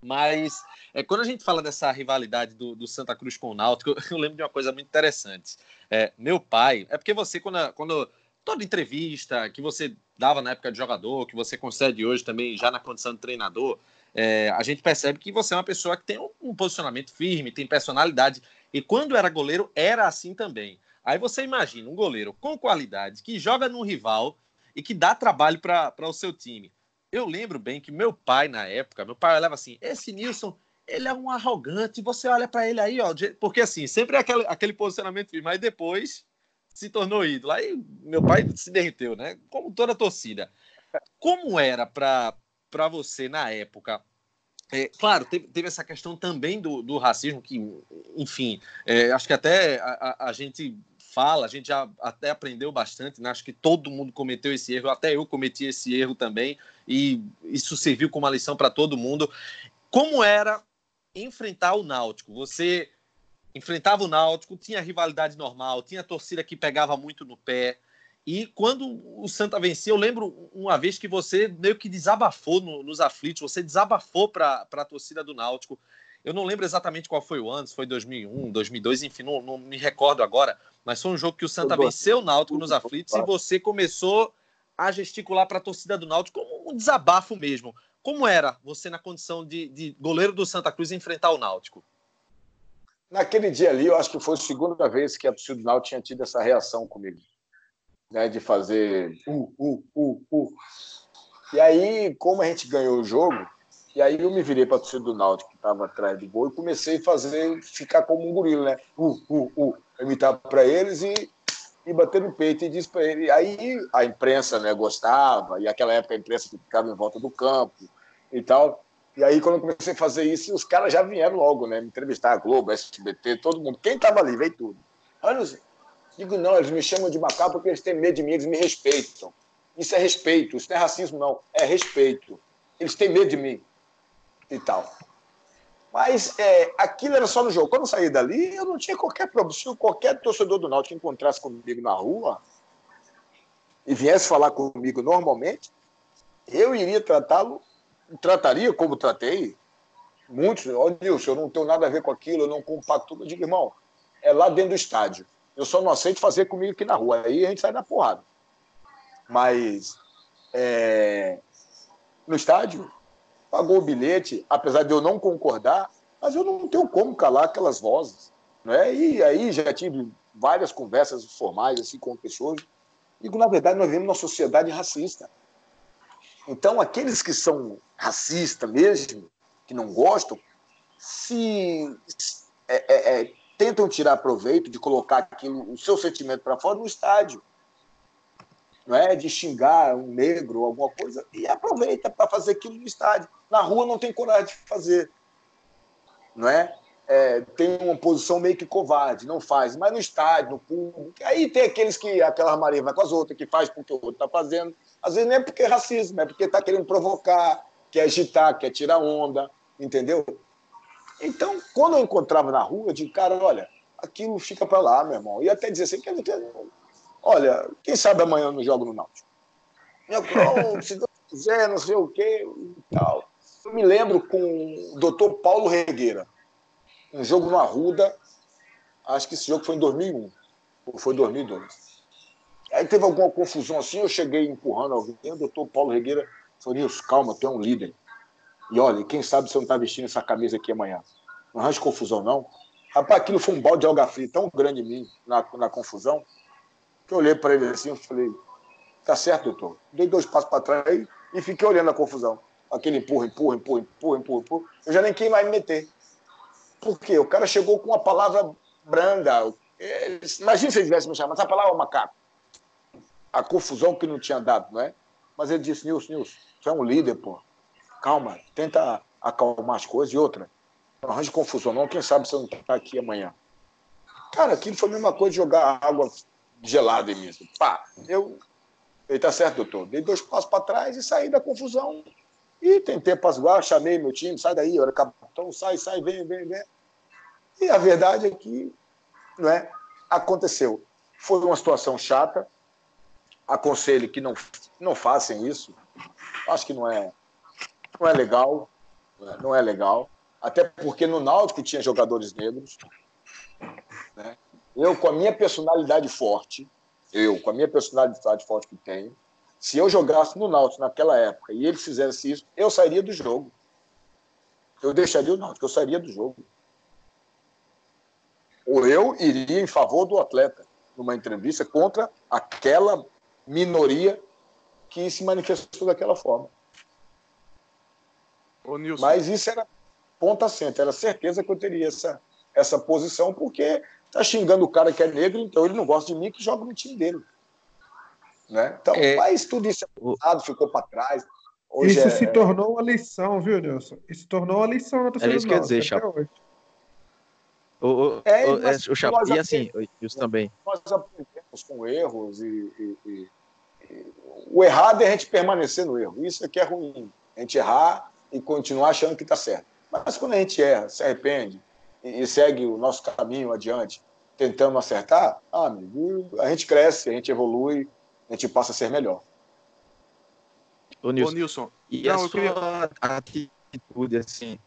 Mas é, quando a gente fala dessa rivalidade do, do, Santa Cruz com o Náutico, [laughs] eu lembro de uma coisa muito interessante. É, meu pai, é porque você, quando, quando toda entrevista que você dava na época de jogador, que você concede hoje também já na condição de treinador, é, a gente percebe que você é uma pessoa que tem um, um, posicionamento firme, tem personalidade. E quando era goleiro, era assim também. Aí você imagina um goleiro com qualidade, que joga num rival e que dá trabalho para o seu time. Eu lembro bem que meu pai, na época, meu pai olhava assim: esse Nilson, ele é um arrogante, você olha para ele aí, ó, porque assim, sempre é aquele, aquele posicionamento mas depois se tornou ídolo. Aí meu pai se derreteu, né? Como toda torcida. Como era para você na época? É, claro, teve, teve, essa questão também do, do racismo, que, enfim, é, acho que até a, a, a, gente fala, a gente já até aprendeu bastante, né? acho que todo mundo cometeu esse erro, até eu cometi esse erro também, e isso serviu como uma lição para todo mundo. Como era enfrentar o Náutico? Você enfrentava o Náutico, tinha rivalidade normal, tinha torcida que pegava muito no pé. E quando o Santa venceu, eu lembro uma vez que você meio que desabafou no, nos aflitos, você desabafou para a torcida do Náutico. Eu não lembro exatamente qual foi o ano, se foi 2001, 2002, enfim, não, não me recordo agora, mas foi um jogo que o Santa venceu o Náutico nos aflitos e você começou a gesticular para a torcida do Náutico como um desabafo mesmo. Como era você na condição de, de goleiro do Santa Cruz enfrentar o Náutico? Naquele dia ali, eu acho que foi a segunda vez que a torcida do Náutico tinha tido essa reação comigo né, de fazer uh, uh, uh, uh. E aí, como a gente ganhou o jogo, e aí eu me virei para torcida do Náutico, que estava atrás do gol, e comecei a fazer, ficar como um gorila, né? Uh, uh, uh. Imitar para eles e, e bater no peito e disse para ele. Aí a imprensa né, gostava, e aquela época a imprensa ficava em volta do campo e tal. E aí, quando eu comecei a fazer isso, os caras já vieram logo, né? Me entrevistar, a Globo, SBT, todo mundo. Quem estava ali, veio tudo. Olha, Digo, não, eles me chamam de macaco porque eles têm medo de mim, eles me respeitam. Isso é respeito, isso não é racismo, não, é respeito. Eles têm medo de mim e tal. Mas é, aquilo era só no jogo. Quando eu saí dali, eu não tinha qualquer problema. Se qualquer torcedor do Náutico encontrasse comigo na rua e viesse falar comigo normalmente, eu iria tratá-lo, trataria como tratei. Muitos, olha, Nilson, eu não tenho nada a ver com aquilo, eu não compacto. Eu digo, irmão, é lá dentro do estádio. Eu só não aceito fazer comigo aqui na rua. Aí a gente sai da porrada. Mas é, no estádio, pagou o bilhete, apesar de eu não concordar, mas eu não tenho como calar aquelas vozes. Né? E aí já tive várias conversas formais assim, com pessoas. E na verdade nós vivemos uma sociedade racista. Então, aqueles que são racistas mesmo, que não gostam, se é, é, é tentam tirar proveito de colocar aquilo, o seu sentimento para fora no estádio. Não é? De xingar um negro ou alguma coisa, e aproveita para fazer aquilo no estádio. Na rua não tem coragem de fazer. Não é? é? tem uma posição meio que covarde, não faz, mas no estádio, no público. Aí tem aqueles que aquela armaria vai com as outras, que faz porque o outro está fazendo. Às vezes não é porque é racismo, é porque está querendo provocar, quer agitar, quer tirar onda, entendeu? Então, quando eu encontrava na rua, eu digo, cara, olha, aquilo fica para lá, meu irmão. E até dizer assim, quer dizer, olha, quem sabe amanhã eu não jogo no Náutico. Eu, [laughs] se Deus quiser, não sei o quê e tal. Eu me lembro com o doutor Paulo Regueira, um jogo no Arruda, acho que esse jogo foi em 2001, ou foi 2002. Aí teve alguma confusão assim, eu cheguei empurrando alguém, o doutor Paulo Regueira falou, Nilson, calma, tu é um líder. E olha, quem sabe você não está vestindo essa camisa aqui amanhã. Não arranja confusão, não. Rapaz, aquilo foi um balde de alga fria tão grande em mim, na, na confusão, que eu olhei para ele assim e falei: tá certo, doutor. Dei dois passos para trás e fiquei olhando a confusão. Aquele empurra, empurra, empurra, empurra, empurra, empurra. Eu já nem quis mais me meter. Por quê? O cara chegou com uma palavra branda. Imagina se ele tivesse me chamado essa palavra é macaco. A confusão que não tinha dado, não é? Mas ele disse: Nilson, Nilson, você é um líder, pô. Calma, tenta acalmar as coisas. E outra, não confusão não, quem sabe você não está aqui amanhã. Cara, aquilo foi a mesma coisa de jogar água gelada em mim. Pá, eu. Ele tá certo, doutor. Dei dois passos para trás e saí da confusão. E tentei apaziguar, chamei meu time, sai daí, olha, capitão, sai, sai, vem, vem, vem. E a verdade é que não é, aconteceu. Foi uma situação chata. Aconselho que não, não façam isso. Acho que não é, não é legal. Não é legal. Até porque no Náutico tinha jogadores negros. Né? Eu, com a minha personalidade forte, eu, com a minha personalidade forte que tenho, se eu jogasse no Náutico naquela época e eles fizessem isso, eu sairia do jogo. Eu deixaria o Náutico, eu sairia do jogo. Ou eu iria em favor do atleta, numa entrevista contra aquela minoria que se manifestou daquela forma. Mas isso era ponta assento, era certeza que eu teria essa, essa posição, porque tá xingando o cara que é negro, então ele não gosta de mim que joga no time dele. Né? Então, é... mas tudo isso é passado, ficou para trás. Hoje isso é... se tornou uma lição, viu, Nilson? Isso se tornou uma lição na torcida É isso que quer dizer, Chapo. O, o, é, o, é, o Chapo, e assim, isso também. Nós aprendemos com erros e, e, e, e, o errado é a gente permanecer no erro. Isso é que é ruim. A gente errar e continuar achando que está certo. Mas quando a gente erra, se arrepende e, segue o nosso caminho adiante, tentando acertar, ah, amigo, a gente cresce, a gente evolui, a gente passa a ser melhor. Ô, Nilson, Ô, Nilson e não, a sua queria... atitude, assim,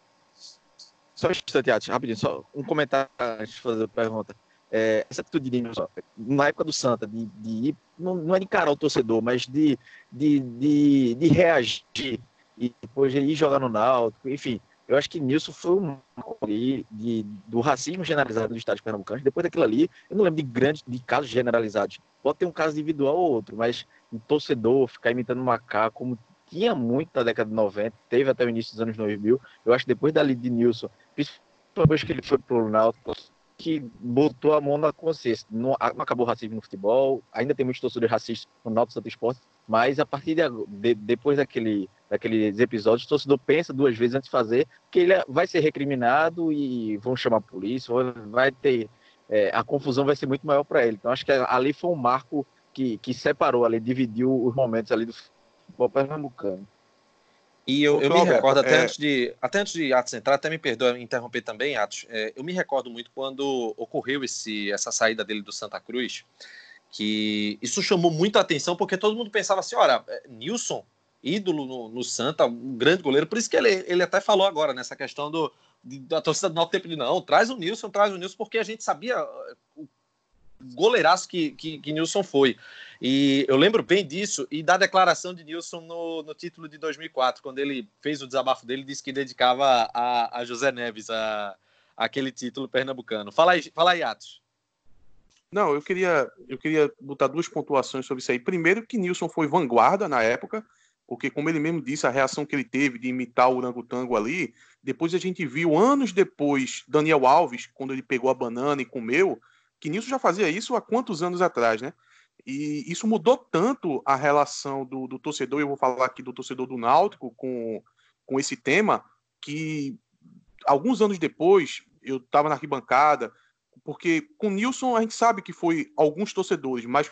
só um instante, rapidinho, só um comentário antes de fazer a pergunta. É, essa atitude de Nilson, na época do Santa, de, de ir, não, não é de encarar o torcedor, mas de, de, de, de reagir e depois de ir jogar no Náutico, enfim, eu acho que Nilson foi um ali de, do racismo generalizado do Estado de Pernambucano. Depois daquilo ali, eu não lembro de grandes de casos generalizados. Pode ter um caso individual ou outro, mas um torcedor ficar imitando um macaco, como tinha muito na década de 90, teve até o início dos anos 2000. Eu acho que depois dali de Nilson, depois que ele foi pro Náutico, que botou a mão na consciência. Não, não, acabou o racismo no futebol, ainda tem muitos torcedores racistas no Náutico Santo Esporte, mas a partir de, de, depois daquele, daqueles episódios, o torcedor pensa duas vezes antes de fazer, que ele vai ser recriminado e vão chamar a polícia, vai ter é, a confusão vai ser muito maior para ele. Então acho que ali foi um marco que, que separou ali, dividiu os momentos ali do futebol pernambucano. E eu, eu me recordo, até, é... antes de, até antes de Atos entrar, até me perdoa interromper também, Atos, é, eu me recordo muito quando ocorreu esse, essa saída dele do Santa Cruz, que isso chamou muito a atenção, porque todo mundo pensava assim, olha, é, Nilson, ídolo no, no Santa, um grande goleiro, por isso que ele, ele até falou agora, nessa questão do, da torcida do Novo Tempo de não, traz o Nilson, traz o Nilson, porque a gente sabia o goleiraço que, que, que Nilson foi. E eu lembro bem disso e da declaração de Nilson no, no título de 2004, quando ele fez o desabafo dele, disse que dedicava a, a José Neves a, a aquele título pernambucano. Fala aí, fala aí, Atos. Não, eu queria, eu queria botar duas pontuações sobre isso aí. Primeiro, que Nilson foi vanguarda na época, porque, como ele mesmo disse, a reação que ele teve de imitar o orangotango ali, depois a gente viu, anos depois, Daniel Alves, quando ele pegou a banana e comeu, que Nilson já fazia isso há quantos anos atrás, né? E isso mudou tanto a relação do, do torcedor, eu vou falar aqui do torcedor do Náutico com, com esse tema, que alguns anos depois eu estava na arquibancada, porque com Nilson a gente sabe que foi alguns torcedores, mas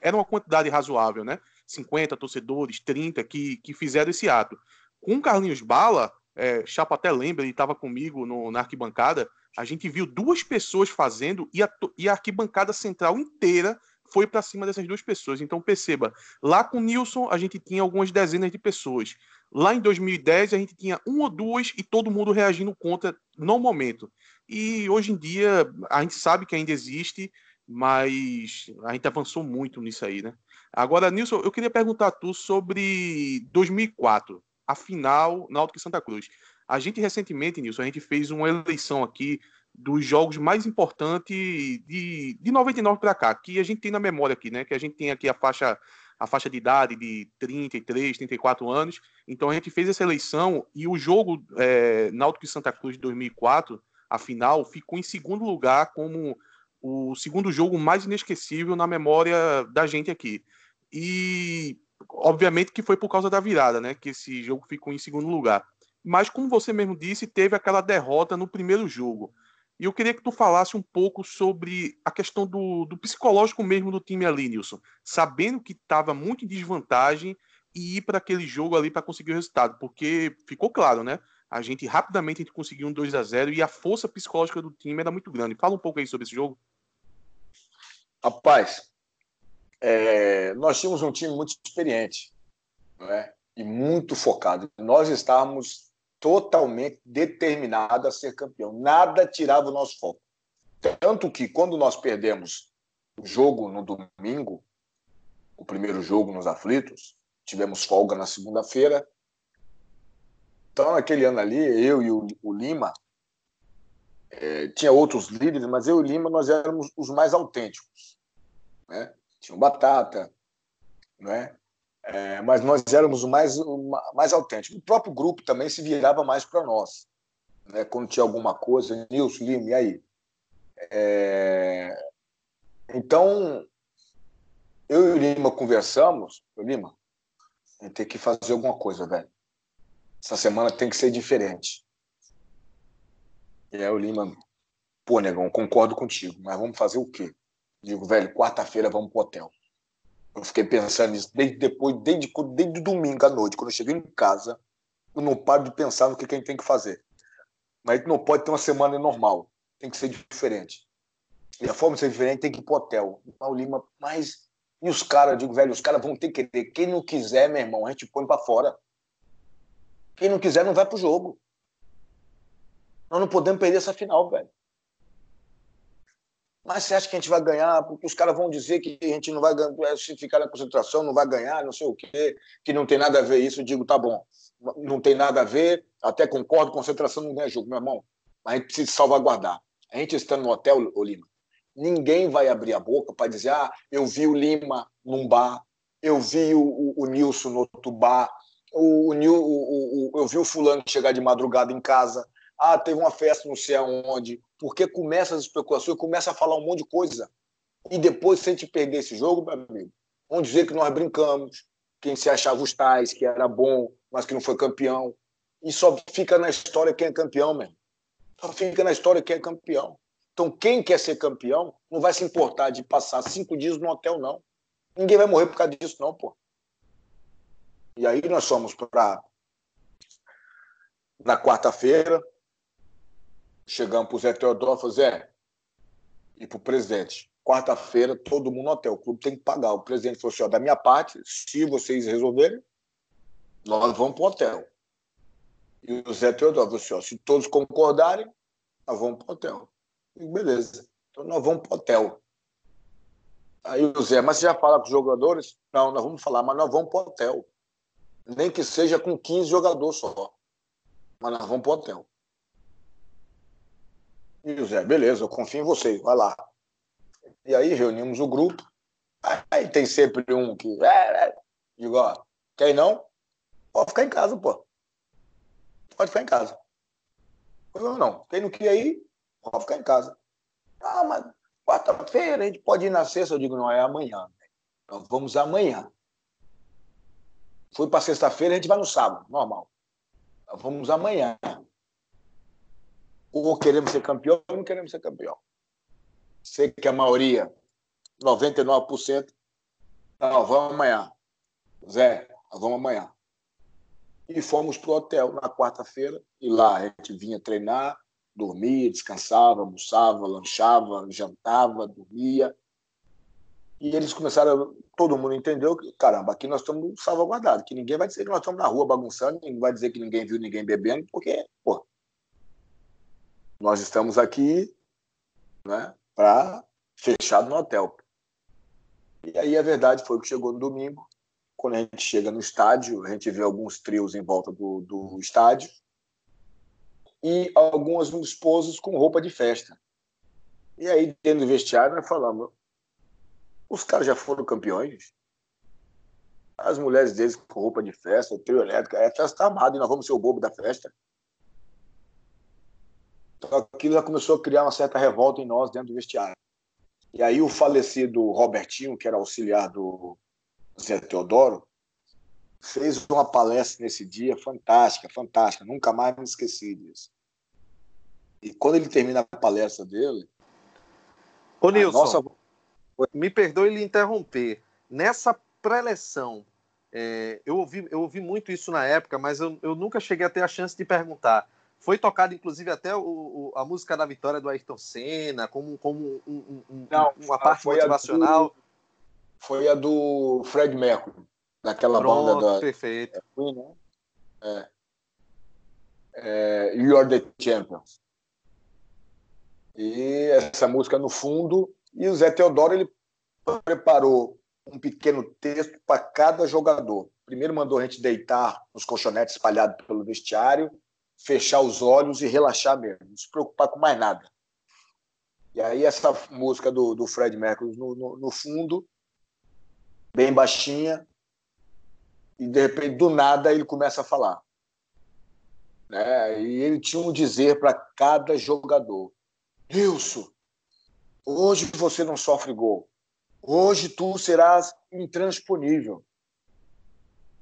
era uma quantidade razoável, né? 50 torcedores, 30 que, que fizeram esse ato. Com Carlinhos Bala, é, Chapa até lembra, ele estava comigo no, na arquibancada, a gente viu duas pessoas fazendo e a, e a arquibancada central inteira foi para cima dessas duas pessoas. Então perceba, lá com Nilson a gente tinha algumas dezenas de pessoas. Lá em 2010 a gente tinha uma ou duas e todo mundo reagindo contra no momento. E hoje em dia a gente sabe que ainda existe, mas a gente avançou muito nisso aí, né? Agora, Nilson, eu queria perguntar a tu sobre 2004, a final Náutico e Santa Cruz. A gente recentemente, Nilson, a gente fez uma eleição aqui dos jogos mais importantes de, de 99 para cá, que a gente tem na memória aqui, né? Que a gente tem aqui a faixa a faixa de idade de 33, 34 anos. Então a gente fez essa eleição e o jogo é, Náutico e Santa Cruz de 2004, a final, ficou em segundo lugar como o segundo jogo mais inesquecível na memória da gente aqui. E obviamente que foi por causa da virada, né? Que esse jogo ficou em segundo lugar. Mas, como você mesmo disse, teve aquela derrota no primeiro jogo. E eu queria que tu falasse um pouco sobre a questão do, do psicológico mesmo do time ali, Nilson. Sabendo que estava muito em desvantagem e ir para aquele jogo ali para conseguir o resultado. Porque ficou claro, né? A gente rapidamente a gente conseguiu um 2 a 0 e a força psicológica do time era muito grande. Fala um pouco aí sobre esse jogo. Rapaz, é, nós tínhamos um time muito experiente né? e muito focado. Nós estávamos totalmente determinados a ser campeão. Nada tirava o nosso foco. Tanto que quando nós perdemos o jogo no domingo, o primeiro jogo nos aflitos, tivemos folga na segunda-feira. Então, naquele ano ali, eu e o Lima, é, tinha outros líderes, mas eu e Lima, nós éramos os mais autênticos. Né? Tinha o Batata, né? É, mas nós éramos o mais, o mais autêntico. O próprio grupo também se virava mais para nós. Né? Quando tinha alguma coisa, Nilson, Lima, e aí? É... Então, eu e o Lima conversamos. Lima, tem que fazer alguma coisa, velho. Essa semana tem que ser diferente. E aí o Lima, pô, negão, concordo contigo, mas vamos fazer o quê? Digo, velho, quarta-feira vamos pro hotel. Eu fiquei pensando nisso desde depois, desde, desde domingo à noite, quando eu cheguei em casa, eu não paro de pensar no que, que a gente tem que fazer. Mas a gente não pode ter uma semana normal, tem que ser diferente. E a forma de ser diferente tem que ir pro hotel. O Lima, mas e os caras, digo, velho, os caras vão ter que querer. Quem não quiser, meu irmão, a gente põe para fora. Quem não quiser, não vai pro jogo. Nós não podemos perder essa final, velho. Mas você acha que a gente vai ganhar? Porque os caras vão dizer que a gente não vai ganhar, é, se ficar na concentração, não vai ganhar, não sei o quê, que não tem nada a ver isso. Eu digo, tá bom, não tem nada a ver, até concordo, concentração não ganha jogo, meu irmão. A gente precisa salvaguardar. A gente estando no hotel, o Lima, ninguém vai abrir a boca para dizer, ah, eu vi o Lima num bar, eu vi o, o, o Nilson no outro bar, o, o, o, eu vi o fulano chegar de madrugada em casa, ah, teve uma festa não sei aonde, porque começa as especulações, começa a falar um monte de coisa. E depois, se a gente perder esse jogo, meu amigo, vão dizer que nós brincamos, quem se achava os tais, que era bom, mas que não foi campeão. E só fica na história quem é campeão, mesmo. Só fica na história quem é campeão. Então, quem quer ser campeão não vai se importar de passar cinco dias no hotel, não. Ninguém vai morrer por causa disso, não, pô. E aí nós fomos para. Na quarta-feira, Chegamos para o Zé Teodoro e falamos, Zé, e para o presidente. Quarta-feira, todo mundo no hotel. O clube tem que pagar. O presidente falou assim: ó, da minha parte, se vocês resolverem, nós vamos para o hotel. E o Zé Teodoro falou assim: ó, se todos concordarem, nós vamos para o hotel. E beleza. Então nós vamos para o hotel. Aí o Zé, mas você já fala com os jogadores? Não, nós vamos falar, mas nós vamos para o hotel. Nem que seja com 15 jogadores só. Mas nós vamos para o hotel. E o Zé, beleza, eu confio em vocês, vai lá. E aí reunimos o grupo. Aí tem sempre um que. É, é. Digo, ó, quem não? Pode ficar em casa, pô. Pode ficar em casa. Não, não. Quem não quer ir, pode ficar em casa. Ah, mas quarta-feira a gente pode ir na sexta. Eu digo, não, é amanhã. Nós vamos amanhã. Fui para sexta-feira, a gente vai no sábado, normal. Vamos amanhã ou queremos ser campeão ou não queremos ser campeão. Sei que a maioria, 99%, não, vamos amanhã. Zé, vamos amanhã. E fomos para o hotel na quarta-feira, e lá a gente vinha treinar, dormia, descansava, almoçava, lanchava, jantava, dormia. E eles começaram, todo mundo entendeu que, caramba, aqui nós estamos salvaguardados, que ninguém vai dizer que nós estamos na rua bagunçando, ninguém vai dizer que ninguém viu ninguém bebendo, porque, pô, nós estamos aqui né, para fechado no hotel. E aí a verdade foi que chegou no domingo, quando a gente chega no estádio, a gente vê alguns trios em volta do, do estádio e algumas esposas com roupa de festa. E aí, dentro do vestiário, nós falamos: os caras já foram campeões. As mulheres deles com roupa de festa, o trio elétrico, é festa armada e nós vamos ser o bobo da festa. Então aquilo já começou a criar uma certa revolta em nós dentro do vestiário. E aí o falecido Robertinho, que era auxiliar do Zé Teodoro, fez uma palestra nesse dia fantástica, fantástica. Nunca mais me esqueci disso. E quando ele termina a palestra dele. Ô, Nilson, nossa... me perdoe lhe interromper. Nessa pré-eleção, é, eu, ouvi, eu ouvi muito isso na época, mas eu, eu nunca cheguei a ter a chance de perguntar. Foi tocado, inclusive, até o, o, a música da vitória do Ayrton Senna, como, como um, um, Não, uma parte motivacional. A do, foi a do Fred Mercury, daquela Pronto, banda da. Perfeito. É, né? É. É, you Are the Champion. E essa música no fundo. E o Zé Teodoro ele preparou um pequeno texto para cada jogador. Primeiro mandou a gente deitar nos colchonetes espalhados pelo vestiário, fechar os olhos e relaxar mesmo, não se preocupar com mais nada. E aí essa música do, do Fred Mercury no, no, no fundo, bem baixinha, e de repente, do nada, ele começa a falar. Né? E ele tinha um dizer para cada jogador: Nilson, hoje você não sofre gol. Hoje tu serás intransponível.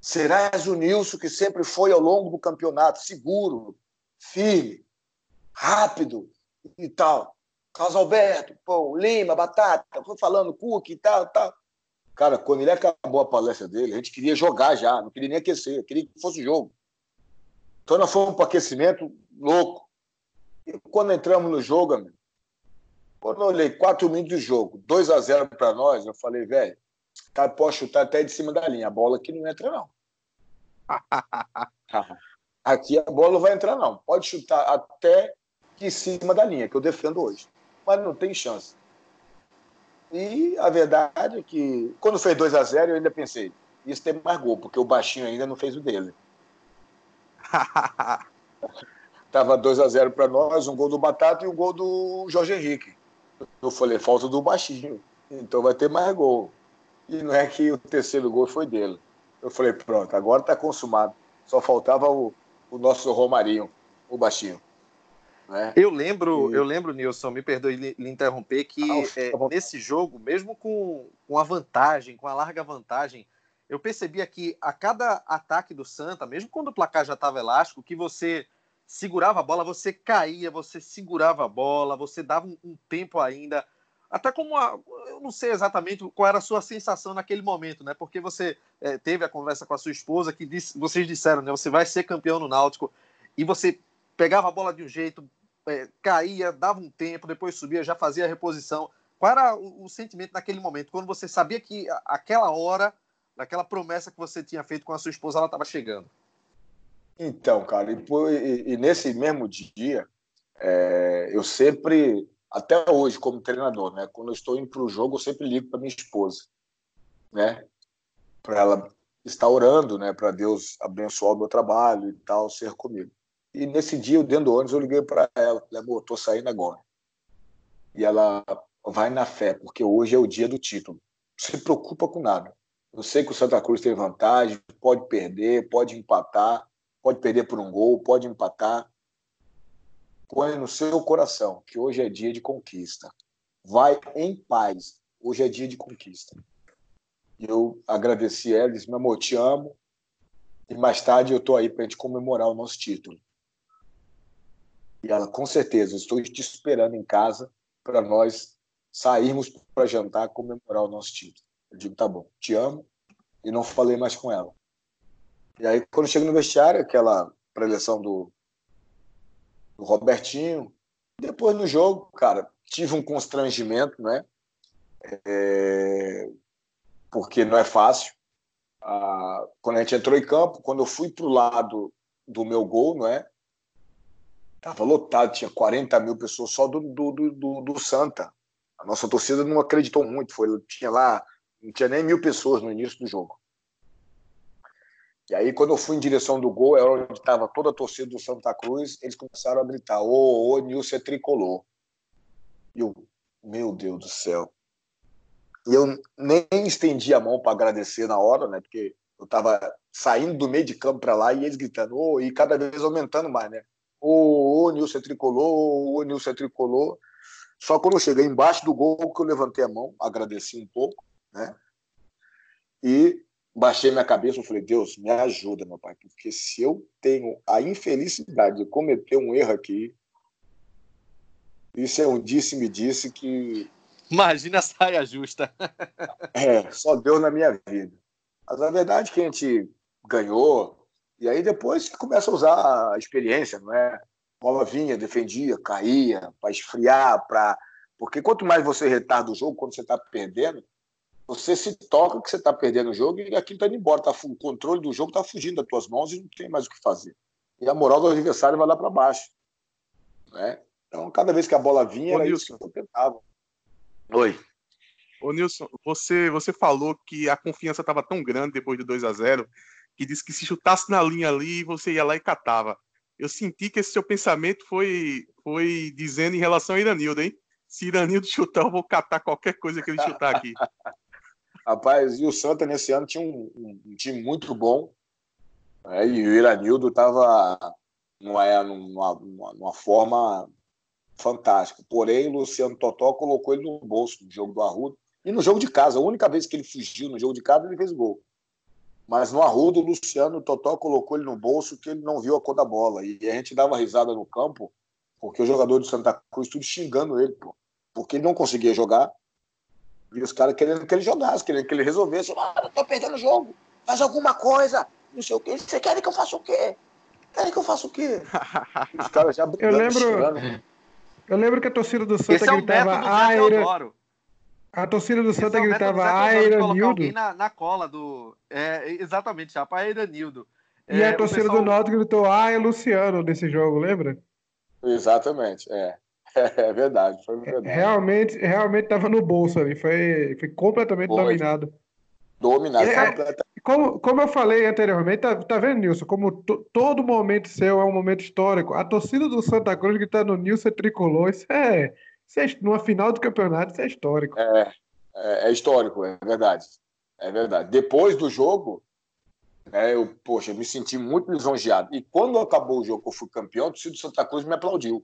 Serás o Nilson que sempre foi ao longo do campeonato, seguro, firme, rápido e tal. Carlos Alberto, pô, Lima, Batata, foi falando Cook e tal, tal. Cara, quando ele acabou a palestra dele, a gente queria jogar já, não queria nem aquecer, queria que fosse jogo. Então nós fomos para aquecimento louco. E quando entramos no jogo, amigo, quando eu olhei quatro minutos de jogo, 2 a 0 para nós, eu falei, velho, cara pode chutar até de cima da linha. A bola aqui não entra, não. [laughs] aqui a bola não vai entrar, não. Pode chutar até de cima da linha, que eu defendo hoje. Mas não tem chance. E a verdade é que, quando fez 2 a 0 eu ainda pensei, isso tem mais gol, porque o baixinho ainda não fez o dele. [laughs] Tava 2 a 0 para nós, um gol do Batata e um gol do Jorge Henrique. Eu falei, falta do baixinho. Então vai ter mais gol. E não é que o terceiro gol foi dele. Eu falei, pronto, agora está consumado. Só faltava o, o nosso Romarinho, o baixinho. Né? Eu lembro, e... eu lembro, Nilson, me perdoe lhe, lhe interromper, que ah, é, nesse jogo, mesmo com, com a vantagem, com a larga vantagem, eu percebia que a cada ataque do Santa, mesmo quando o placar já estava elástico, que você segurava a bola, você caía, você segurava a bola, você dava um, um tempo ainda. Até como a, eu não sei exatamente qual era a sua sensação naquele momento, né? Porque você é, teve a conversa com a sua esposa que disse, vocês disseram, né? Você vai ser campeão no Náutico e você pegava a bola de um jeito, é, caía, dava um tempo, depois subia, já fazia a reposição. Qual era o, o sentimento naquele momento, quando você sabia que aquela hora, naquela promessa que você tinha feito com a sua esposa, ela estava chegando? Então, cara, e, e, e nesse mesmo dia, é, eu sempre, até hoje, como treinador, né, quando eu estou indo para o jogo, eu sempre ligo para minha esposa, né, para ela estar orando, né, para Deus abençoar o meu trabalho e tal, ser comigo. E nesse dia, dentro do ônibus, eu liguei para ela, falei, amor, estou saindo agora. E ela vai na fé, porque hoje é o dia do título. Não se preocupa com nada. Eu sei que o Santa Cruz tem vantagem, pode perder, pode empatar, pode perder por um gol, pode empatar. Põe no seu coração que hoje é dia de conquista. Vai em paz. Hoje é dia de conquista. Eu agradeci ela, disse: meu amor, te amo. E mais tarde eu estou aí para a gente comemorar o nosso título. E ela, com certeza, estou te esperando em casa para nós sairmos para jantar comemorar o nosso título. Eu digo: tá bom, te amo. E não falei mais com ela. E aí, quando chega no vestiário, aquela preleção do, do Robertinho, depois no jogo, cara, tive um constrangimento, né? É... Porque não é fácil. Ah, quando a gente entrou em campo, quando eu fui pro lado do meu gol, não é? Tava lotado, tinha 40 mil pessoas só do, do, do, do Santa. A nossa torcida não acreditou muito, foi, tinha lá, não tinha nem mil pessoas no início do jogo. E aí, quando eu fui em direção do gol, era onde estava toda a torcida do Santa Cruz, eles começaram a gritar: Ô, ô, é tricolor. E eu, meu Deus do céu. E eu nem estendi a mão para agradecer na hora, né? Porque eu estava saindo do meio de campo para lá e eles gritando, ô, e cada vez aumentando mais, né? Ô, Nilson é tricolor, ô, é tricolor. Só quando eu cheguei embaixo do gol que eu levantei a mão, agradeci um pouco, né? E baixei minha cabeça e falei, Deus, me ajuda, meu pai, porque se eu tenho a infelicidade de cometer um erro aqui, isso é um disse-me disse que. Imagina a saia justa. [laughs] é, só Deus na minha vida. Mas a verdade é que a gente ganhou, e aí depois você começa a usar a experiência, não é? Bola vinha, defendia, caía, para esfriar, para. Porque quanto mais você retarda o jogo, quando você está perdendo, você se toca que você está perdendo o jogo e aquilo está indo embora. Tá, o controle do jogo está fugindo das tuas mãos e não tem mais o que fazer. E a moral do adversário vai lá para baixo. Né? Então, cada vez que a bola vinha, Ô, era Nilson. isso que eu tentava. Oi. Ô, Nilson, você, você falou que a confiança estava tão grande depois do 2 a 0 que disse que se chutasse na linha ali, você ia lá e catava. Eu senti que esse seu pensamento foi, foi dizendo em relação a Iranildo, hein? Se Iranildo [laughs] chutar, eu vou catar qualquer coisa que ele chutar aqui. [laughs] Rapaz, e o Santa nesse ano tinha um, um, um time muito bom. Né? E o Iranildo estava numa, numa, numa, forma fantástica. Porém, o Luciano Totó colocou ele no bolso no jogo do Arrudo. E no jogo de casa, a única vez que ele fugiu no jogo de casa, ele fez gol. Mas no Arrudo, o Luciano Totó colocou ele no bolso que ele não viu a cor da bola. E a gente dava risada no campo, porque o jogador do Santa Cruz tudo xingando ele, pô. Porque ele não conseguia jogar, e os caras querendo que ele jogasse, querendo que ele resolvesse. Ah, eu tô perdendo o jogo. Faz alguma coisa. Não sei o quê. Você quer que eu faça o quê? Querem que eu faça o quê? [laughs] Os caras já Eu lembro. Eu lembro que a torcida do Santa Esse gritava é Aira. A torcida do Santa é gritava Aira Nildo. Na, na cola do. É, exatamente, chapa Aira Nildo. E é, a torcida pessoal... do Náutico gritou Ah, é Luciano desse jogo, lembra? Exatamente, é. [laughs] É verdade, foi verdade. Realmente, realmente estava no bolso ali, foi, foi completamente foi. dominado. Dominado, é, completamente. Como, como eu falei anteriormente, tá, tá vendo, Nilson? Como todo momento seu é um momento histórico. A torcida do Santa Cruz que tá no Nilson tricolor, isso é, isso é. Numa final do campeonato, isso é histórico. É, é, é histórico, é verdade. É verdade. Depois do jogo, né, eu, poxa, eu me senti muito lisonjeado. E quando acabou o jogo, eu fui campeão, o torcida do Santa Cruz me aplaudiu.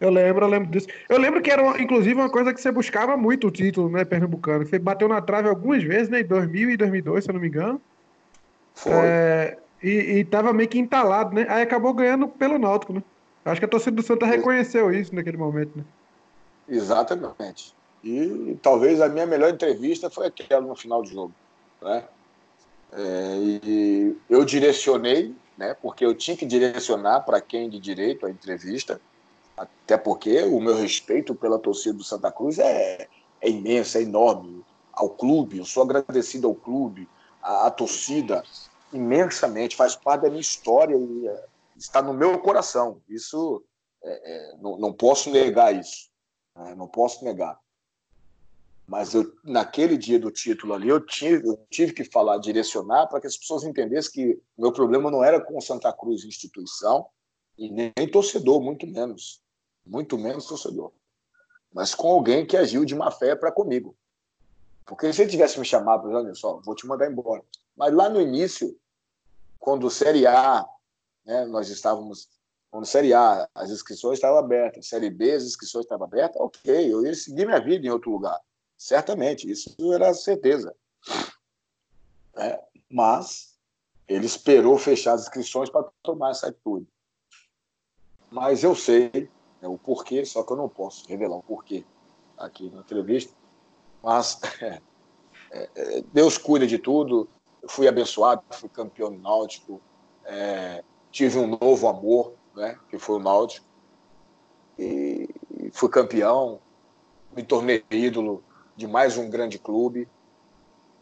Eu lembro, eu lembro disso. Eu lembro que era, inclusive, uma coisa que você buscava muito o título, né, pernambucano. Você bateu na trave algumas vezes, né, em 2000 e 2002, se eu não me engano. Foi. É, e, e tava meio que entalado, né? Aí acabou ganhando pelo Náutico, né? Acho que a torcida do Santa reconheceu isso naquele momento, né? Exatamente. E talvez a minha melhor entrevista foi aquela no final do jogo, né? É, e eu direcionei, né? Porque eu tinha que direcionar para quem de direito a entrevista até porque o meu respeito pela torcida do Santa Cruz é, é imenso, é enorme. Ao clube, eu sou agradecido ao clube, à, à torcida, imensamente, faz parte da minha história e é, está no meu coração. Isso, é, é não, não, posso negar isso. Né? Não posso negar. Mas eu, naquele dia do título ali, eu tive, eu tive que falar, direcionar, para que as pessoas entendessem que meu problema não era com Santa Cruz instituição e nem torcedor, muito menos muito menos torcedor, mas com alguém que agiu de má fé para comigo. Porque se ele tivesse me chamado, olha só, vou te mandar embora. Mas lá no início, quando o Série A, né, nós estávamos, quando Série A, as inscrições estavam abertas, Série B, as inscrições estavam abertas, ok, eu ia seguir minha vida em outro lugar. Certamente, isso era certeza. É, mas ele esperou fechar as inscrições para tomar essa atitude. Mas eu sei né, o porquê, só que eu não posso revelar o porquê aqui na entrevista. Mas [laughs] é, é, Deus cuida de tudo. Eu fui abençoado, fui campeão Náutico, é, tive um novo amor, né, que foi o Náutico, e fui campeão, me tornei ídolo de mais um grande clube,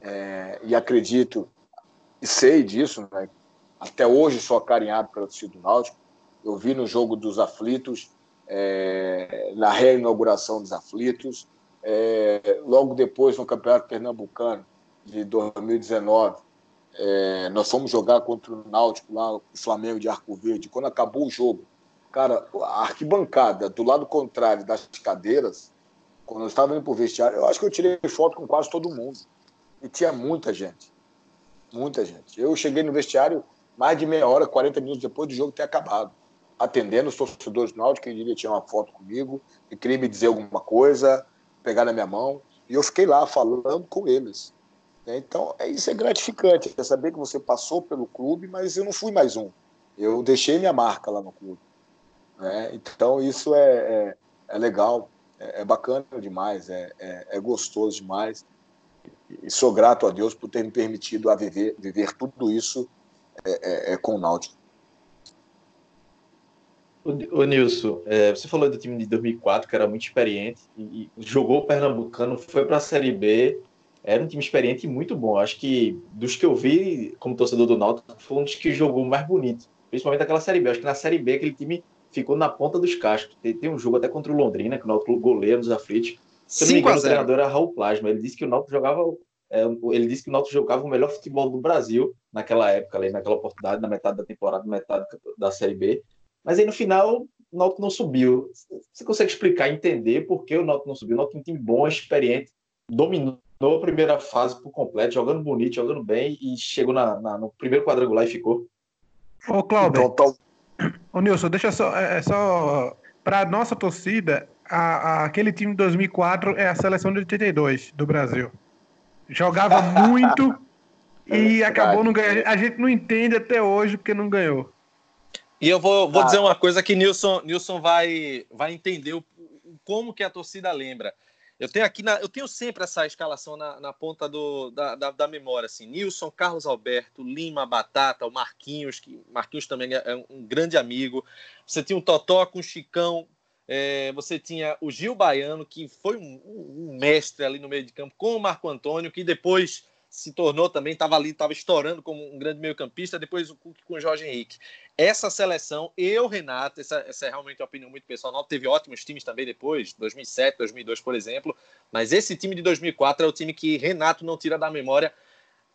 é, e acredito e sei disso, né, até hoje sou acarinhado pelo torcida do Náutico. Eu vi no jogo dos aflitos é, na reinauguração dos aflitos, é, logo depois no Campeonato Pernambucano de 2019, é, nós fomos jogar contra o Náutico lá, o Flamengo de Arco Verde. Quando acabou o jogo, cara, a arquibancada do lado contrário das cadeiras, quando eu estava indo para o vestiário, eu acho que eu tirei foto com quase todo mundo. E tinha muita gente. Muita gente. Eu cheguei no vestiário mais de meia hora, 40 minutos depois do jogo ter acabado atendendo os torcedores do Náutico, que queria tirar uma foto comigo, e queria me dizer alguma coisa, pegar na minha mão. E eu fiquei lá falando com eles. Né? Então, é, isso é gratificante, é saber que você passou pelo clube, mas eu não fui mais um. Eu deixei minha marca lá no clube. Né? Então, isso é, é, é legal, é, é, bacana demais, é, é, é, gostoso demais. E sou grato a Deus por ter me permitido a viver, viver tudo isso é, com o Náutico. O, Nilson, é, você falou do time de 2004, que era muito experiente, e, e jogou o Pernambucano, foi para a Série B, era um time experiente e muito bom. Acho que dos que eu vi como torcedor do Náutico, foi um dos que jogou mais bonito, principalmente naquela Série B. Acho que na Série B aquele time ficou na ponta dos cascos. Tem, tem um jogo até contra o Londrina, que o Náutico goleia nos aflitos. Se não me engano, o treinador era Raul Plasma. Ele disse que o Náutico jogava é, ele disse que o Náutico jogava o melhor futebol do Brasil naquela época, ali, naquela oportunidade, na metade da temporada, metade da Série B. Mas aí no final o Náutico não subiu. Você consegue explicar, entender por que o Náutico não subiu? O Náutico é um time bom, experiente, dominou a primeira fase por completo, jogando bonito, jogando bem e chegou na, na no primeiro quadrangular e ficou. Ô, Cláudio. Então, tá... Ô, Nilson, deixa só. É, é só para nossa torcida, a, a, aquele time de 2004 é a seleção de 82 do Brasil. Jogava [laughs] muito e é acabou não ganhando. A gente não entende até hoje porque não ganhou. E eu vou, vou ah. dizer uma coisa que Nilson, Nilson vai, vai entender o, como que a torcida lembra. Eu tenho aqui, na, eu tenho sempre essa escalação na, na ponta do, da, da, da, memória, assim, Nilson, Carlos Alberto, Lima, Batata, o Marquinhos, que Marquinhos também é um grande amigo. Você tinha o Totó com o Chicão, é, você tinha o Gil Baiano, que foi um, um, mestre ali no meio de campo, com o Marco Antônio, que depois se tornou também, estava ali, estava estourando como um grande meio-campista, depois o Cook com o Jorge Henrique. Essa seleção, eu, Renato, essa, essa é realmente uma opinião muito pessoal. Não teve ótimos times também depois, 2007, 2002, por exemplo, mas esse time de 2004 é o time que Renato não tira da memória.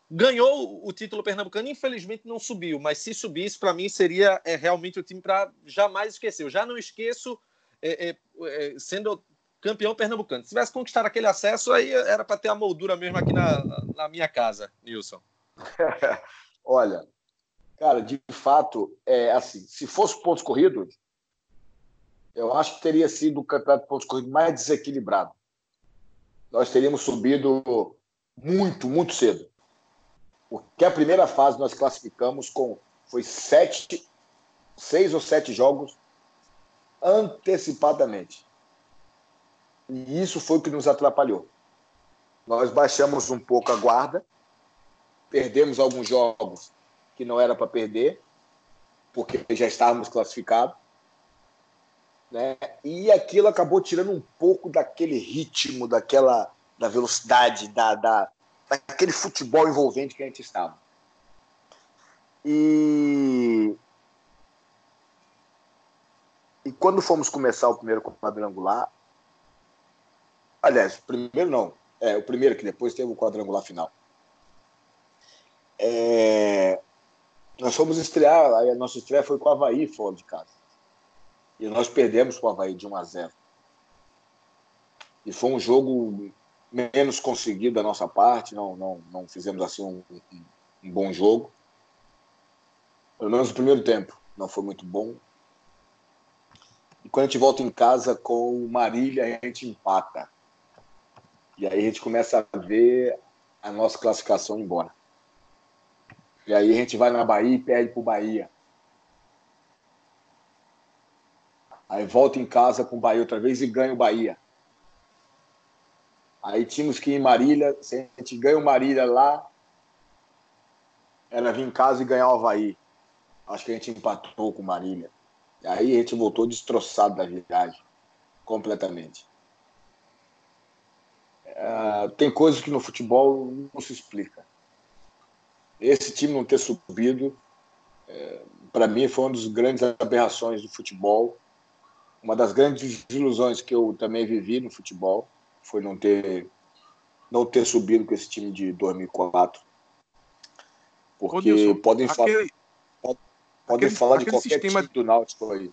Ganhou o título pernambucano, infelizmente não subiu, mas se subisse, para mim seria é, realmente o time para jamais esquecer. Eu já não esqueço, é, é, é sendo campeão pernambucano. Se tivesse conquistado aquele acesso, aí era para ter a moldura mesmo aqui na, na minha casa, Nilson. [laughs] Olha, cara, de fato, é assim, se fosse pontos corridos, eu acho que teria sido o campeonato de pontos corridos mais desequilibrado. Nós teríamos subido muito, muito cedo. Porque a primeira fase nós classificamos com foi sete, seis ou sete jogos antecipadamente. E isso foi o que nos atrapalhou. Nós baixamos um pouco a guarda, perdemos alguns jogos que não era para perder, porque já estávamos classificados. Né? E aquilo acabou tirando um pouco daquele ritmo, daquela da velocidade, da, da, daquele futebol envolvente que a gente estava. E, e quando fomos começar o primeiro quadrangular, Aliás, primeiro não. É, o primeiro que depois teve o quadrangular final. É, nós fomos estrear, a nossa estreia foi com o Havaí fora de casa. E nós perdemos com o Havaí de 1 a 0. E foi um jogo menos conseguido da nossa parte, não, não, não fizemos assim um, um, um bom jogo. Pelo menos o primeiro tempo não foi muito bom. E quando a gente volta em casa com o Marília, a gente empata. E aí a gente começa a ver a nossa classificação embora. E aí a gente vai na Bahia e perde para o Bahia. Aí volta em casa com o Bahia outra vez e ganha o Bahia. Aí tínhamos que ir em Marília. Se a gente ganha o Marília lá, era vir em casa e ganhar o Havaí. Acho que a gente empatou com o Marília. Aí a gente voltou destroçado da viagem. Completamente. Uh, tem coisas que no futebol não se explica. Esse time não ter subido, é, para mim, foi uma das grandes aberrações do futebol. Uma das grandes ilusões que eu também vivi no futebol foi não ter não ter subido com esse time de 2004. Porque Nilson, podem aquele, falar, podem falar de qualquer sistema... time do Náutico aí.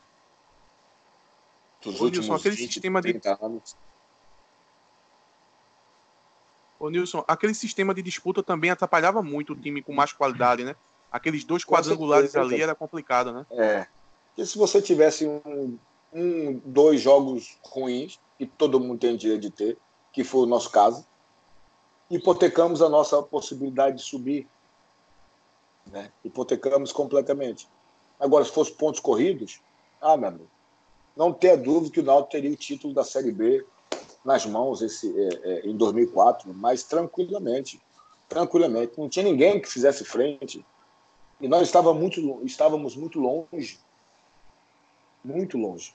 Dos Ô, últimos Nilson, aquele 20, sistema 30 de... anos Ô, Nilson, aquele sistema de disputa também atrapalhava muito o time com mais qualidade, né? Aqueles dois quadrangulares ali era complicado, né? É. E se você tivesse um, um, dois jogos ruins, que todo mundo tem direito de ter, que foi o nosso caso, hipotecamos a nossa possibilidade de subir. Né? Hipotecamos completamente. Agora, se fosse pontos corridos, ah, meu amigo, não tenha dúvida que o Náutico teria o título da Série B nas mãos esse, é, é, em 2004, mas tranquilamente. Tranquilamente. Não tinha ninguém que fizesse frente. E nós estávamos muito, estávamos muito longe. Muito longe.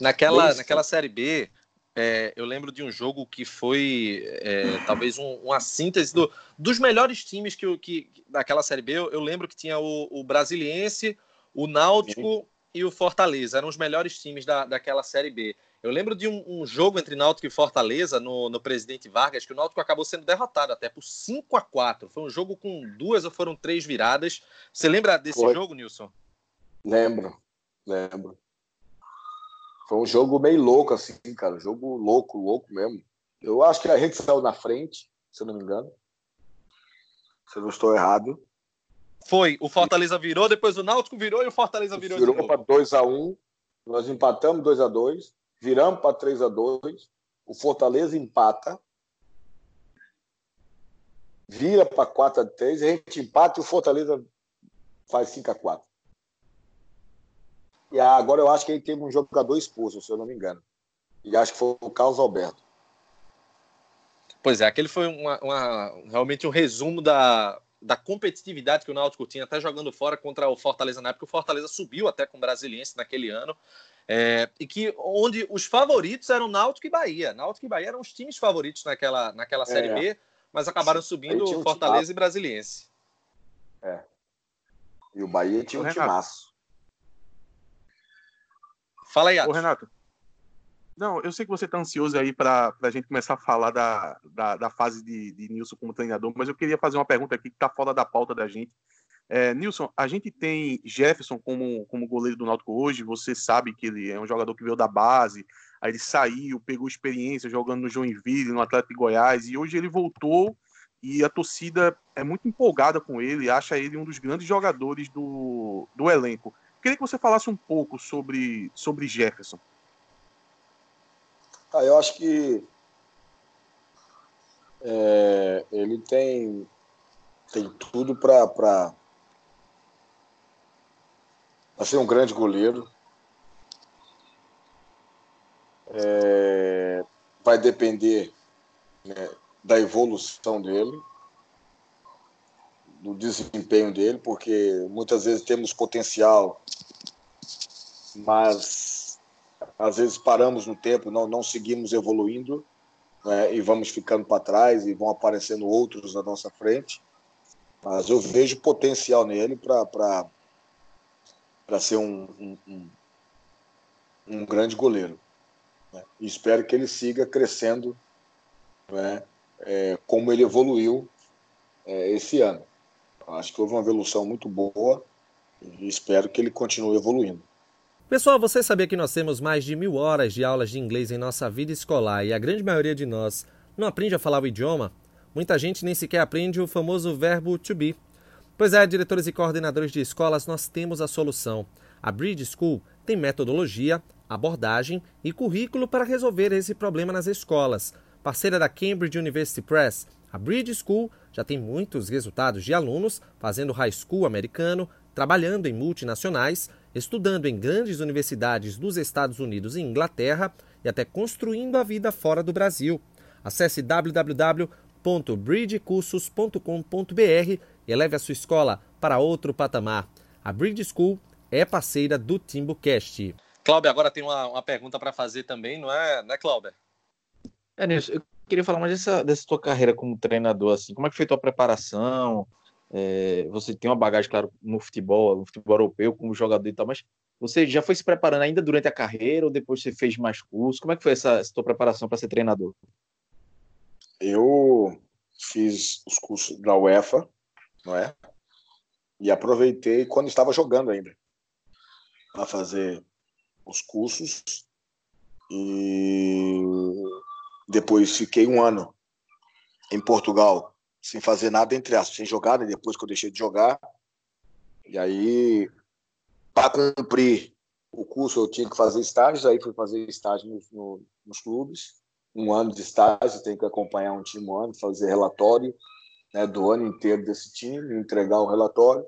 Naquela, naquela Série B, é, eu lembro de um jogo que foi é, talvez um, uma síntese do, dos melhores times que, que daquela Série B. Eu, eu lembro que tinha o, o Brasiliense, o Náutico Sim. e o Fortaleza. Eram os melhores times da, daquela Série B. Eu lembro de um, um, jogo entre Náutico e Fortaleza no, no Presidente Vargas, que o Náutico acabou sendo derrotado até por 5 a 4 Foi um jogo com duas ou foram três viradas. Você lembra desse Foi. jogo, Nilson? Lembro, lembro. Foi um jogo meio louco, assim, cara. Jogo louco, louco mesmo. Eu acho que a gente saiu na frente, se eu não me engano. Se eu não estou errado. Foi. O Fortaleza virou, depois o Náutico virou e o Fortaleza virou. Virou para 2x1. Nós empatamos 2x2. Viramos para 3x2. O Fortaleza empata. Vira para 4x3. A gente empata e o Fortaleza faz 5x4. E agora eu acho que ele teve um jogador expulso, se eu não me engano. E acho que foi o Carlos Alberto. Pois é, aquele foi uma, uma, realmente um resumo da, da competitividade que o Náutico tinha, até jogando fora contra o Fortaleza na época. O Fortaleza subiu até com o Brasiliense naquele ano. É, e que onde os favoritos eram Náutico e Bahia. Náutico e Bahia eram os times favoritos naquela, naquela Série é. B, mas acabaram subindo um Fortaleza e Brasiliense. É. E o Bahia tinha um timaço. Fala aí, Atos. Ô, Renato. Não, eu sei que você está ansioso aí para a gente começar a falar da, da, da fase de, de Nilson como treinador, mas eu queria fazer uma pergunta aqui que está fora da pauta da gente. É, Nilson, a gente tem Jefferson como, como goleiro do Náutico hoje, você sabe que ele é um jogador que veio da base, aí ele saiu, pegou experiência jogando no Joinville, no Atlético de Goiás, e hoje ele voltou e a torcida é muito empolgada com ele, acha ele um dos grandes jogadores do, do elenco. Queria que você falasse um pouco sobre, sobre Jefferson. Ah, eu acho que é, ele tem, tem tudo para ser um grande goleiro. É, vai depender né, da evolução dele, do desempenho dele, porque muitas vezes temos potencial mas às vezes paramos no tempo, não, não seguimos evoluindo né, e vamos ficando para trás e vão aparecendo outros na nossa frente. Mas eu vejo potencial nele para ser um, um, um, um, grande goleiro. Né? E espero que ele siga crescendo né, é, como ele evoluiu é, esse ano. Acho que houve uma evolução muito boa e espero que ele continue evoluindo. Pessoal, você sabia que nós temos mais de mil horas de aulas de inglês em nossa vida escolar e a grande maioria de nós não aprende a falar o idioma? Muita gente nem sequer aprende o famoso verbo to be. Pois é, diretores e coordenadores de escolas, nós temos a solução. A Bridge School tem metodologia, abordagem e currículo para resolver esse problema nas escolas. Parceira da Cambridge University Press, a Bridge School já tem muitos resultados de alunos fazendo high school americano, trabalhando em multinacionais estudando em grandes universidades dos Estados Unidos e Inglaterra e até construindo a vida fora do Brasil. Acesse www.bridgecursos.com.br e eleve a sua escola para outro patamar. A Bridge School é parceira do TimbuCast. Cláudio, agora tem uma, uma pergunta para fazer também, não é, né, Cláudio? É, Nilson, eu queria falar mais dessa, dessa tua carreira como treinador, assim, como é que foi tua preparação? É, você tem uma bagagem, claro, no futebol, no futebol europeu, como jogador e tal, mas você já foi se preparando ainda durante a carreira ou depois você fez mais cursos? Como é que foi essa, essa tua preparação para ser treinador? Eu fiz os cursos da UEFA, não é? E aproveitei quando estava jogando ainda para fazer os cursos e depois fiquei um ano em Portugal sem fazer nada, entre aspas, sem jogar, né? depois que eu deixei de jogar. E aí, para cumprir o curso, eu tinha que fazer estágios, aí fui fazer estágio no, no, nos clubes. um ano de estágio, tem que acompanhar um time um ano, fazer relatório né, do ano inteiro desse time, entregar o relatório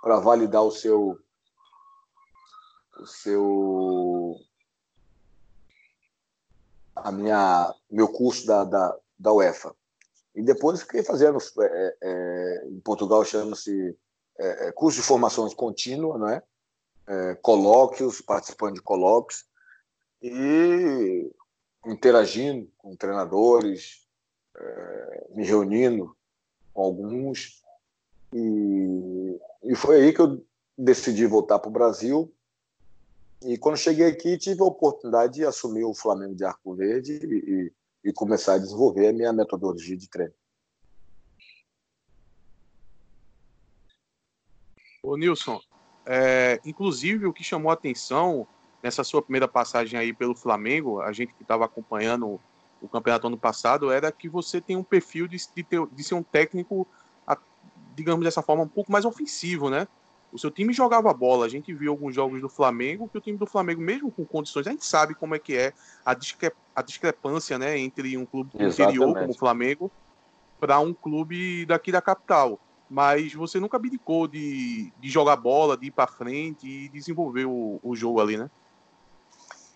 para validar o seu o seu a minha meu curso da, da, da UEFA e depois fiquei fazendo é, é, em Portugal chama-se é, é curso de formações contínua, não é? é? colóquios, participando de colóquios e interagindo com treinadores, é, me reunindo com alguns e, e foi aí que eu decidi voltar para o Brasil e quando cheguei aqui, tive a oportunidade de assumir o Flamengo de Arco Verde e, e começar a desenvolver a minha metodologia de treino. Ô Nilson, é, inclusive o que chamou a atenção nessa sua primeira passagem aí pelo Flamengo, a gente que estava acompanhando o campeonato ano passado, era que você tem um perfil de, de, ter, de ser um técnico, digamos dessa forma, um pouco mais ofensivo, né? O seu time jogava bola. A gente viu alguns jogos do Flamengo, que o time do Flamengo, mesmo com condições, a gente sabe como é que é a, discre a discrepância né, entre um clube do interior, como o Flamengo, para um clube daqui da capital. Mas você nunca abdicou de, de jogar bola, de ir para frente e desenvolver o, o jogo ali, né?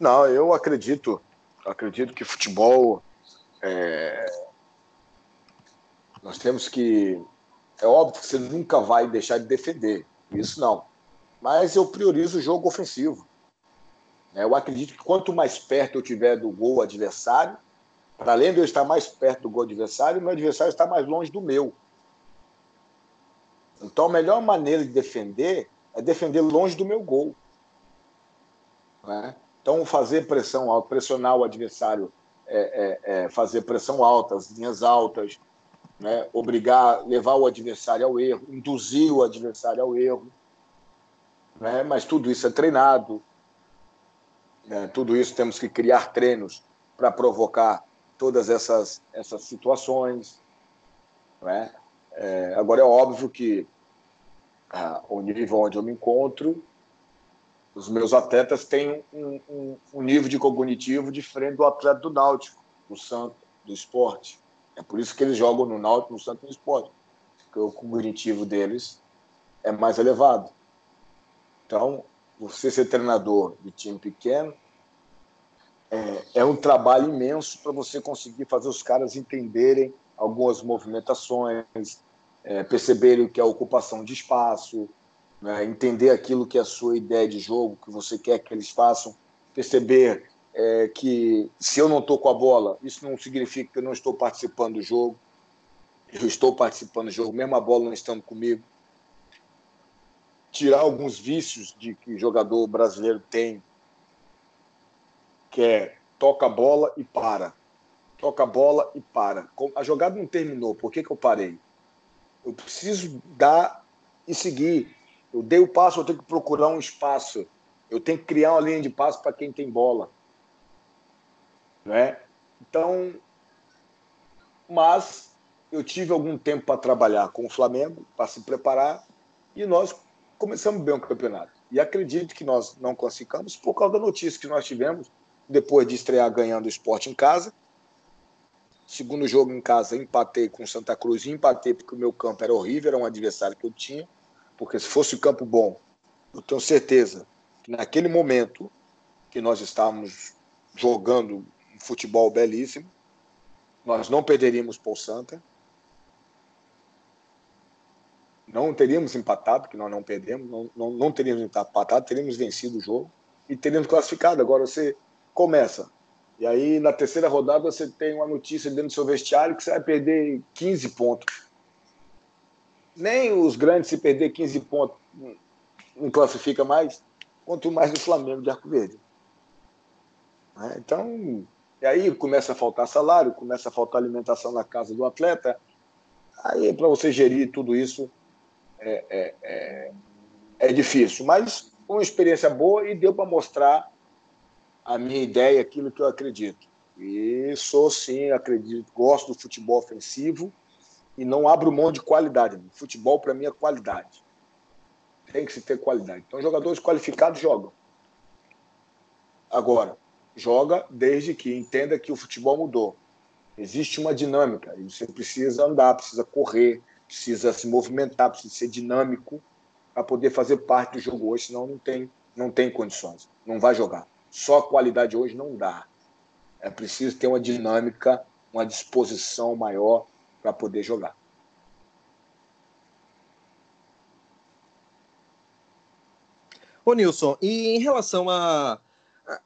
Não, eu acredito, acredito que futebol é... nós temos que é óbvio que você nunca vai deixar de defender. Isso não. Mas eu priorizo o jogo ofensivo. É, eu acredito que quanto mais perto eu tiver do gol adversário, para além de eu estar mais perto do gol adversário, meu adversário está mais longe do meu. Então a melhor maneira de defender é defender longe do meu gol. Né? Então fazer pressão alta, pressionar o adversário, é, é, é fazer pressão alta, as linhas altas, né? obrigar, levar o adversário ao erro, induzir o adversário ao erro. Né? Mas tudo isso é treinado. Né? Tudo isso temos que criar treinos para provocar todas essas, essas situações. Né? É, agora é óbvio que ah, o nível onde eu me encontro, os meus atletas têm um, um, um nível de cognitivo diferente do atleta do Náutico, do Santo, do esporte. É por isso que eles jogam no Náutico, no Santos no Esporte, porque o cognitivo deles é mais elevado. Então, você ser treinador de time pequeno é, é um trabalho imenso para você conseguir fazer os caras entenderem algumas movimentações, é, perceberem o que é ocupação de espaço, né, entender aquilo que é a sua ideia de jogo, que você quer que eles façam, perceber é, que se eu não estou com a bola, isso não significa que eu não estou participando do jogo. Eu estou participando do jogo, mesmo a bola não estando comigo. Tirar alguns vícios de que jogador brasileiro tem, que é toca a bola e para. Toca a bola e para. A jogada não terminou, por que, que eu parei? Eu preciso dar e seguir. Eu dei o passo, eu tenho que procurar um espaço. Eu tenho que criar uma linha de passo para quem tem bola. Né? Então, mas eu tive algum tempo para trabalhar com o Flamengo, para se preparar, e nós começamos bem o campeonato. E acredito que nós não classificamos por causa da notícia que nós tivemos depois de estrear ganhando o esporte em casa. Segundo jogo em casa, empatei com Santa Cruz e empatei porque o meu campo era horrível, era um adversário que eu tinha. Porque se fosse o campo bom, eu tenho certeza que naquele momento que nós estávamos jogando futebol belíssimo. Nós não perderíamos por Santa. Não teríamos empatado, porque nós não perdemos, não, não, não teríamos empatado, teríamos vencido o jogo e teríamos classificado. Agora você começa. E aí, na terceira rodada, você tem uma notícia dentro do seu vestiário que você vai perder 15 pontos. Nem os grandes, se perder 15 pontos, não classifica mais, quanto mais o Flamengo de Arco Verde. Né? Então, e aí começa a faltar salário, começa a faltar alimentação na casa do atleta. Aí, para você gerir tudo isso, é, é, é, é difícil. Mas uma experiência boa e deu para mostrar a minha ideia, aquilo que eu acredito. E sou sim, acredito, gosto do futebol ofensivo e não abro mão de qualidade. Futebol, para mim, é qualidade. Tem que se ter qualidade. Então, jogadores qualificados jogam. Agora, joga desde que entenda que o futebol mudou. Existe uma dinâmica e você precisa andar, precisa correr, precisa se movimentar, precisa ser dinâmico para poder fazer parte do jogo hoje, senão não tem, não tem condições, não vai jogar. Só qualidade hoje não dá. É preciso ter uma dinâmica, uma disposição maior para poder jogar. Ô Nilson, e em relação a,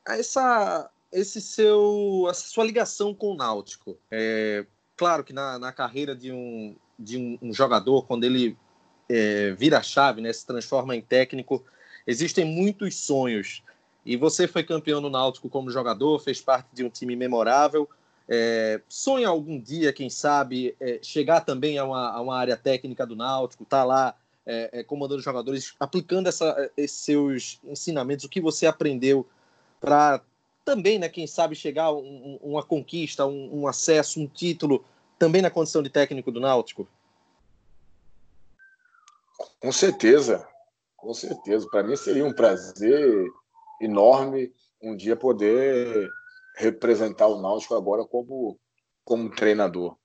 a essa, esse seu, essa sua ligação com o Náutico, é, claro que na, na carreira de um, de um, um jogador, quando ele é, vira a chave, né, se transforma em técnico, existem muitos sonhos. E você foi campeão no Náutico como jogador, fez parte de um time memorável. É, sonha algum dia, quem sabe, é, chegar também a uma, a uma, área técnica do Náutico, tá lá é, é comandando jogadores, aplicando essa, esses seus ensinamentos, o que você aprendeu para também, né, quem sabe, chegar a um, uma conquista, um, um acesso, um título, também na condição de técnico do Náutico? Com certeza, com certeza. Para mim seria um prazer enorme um dia poder representar o Náutico agora como, como treinador.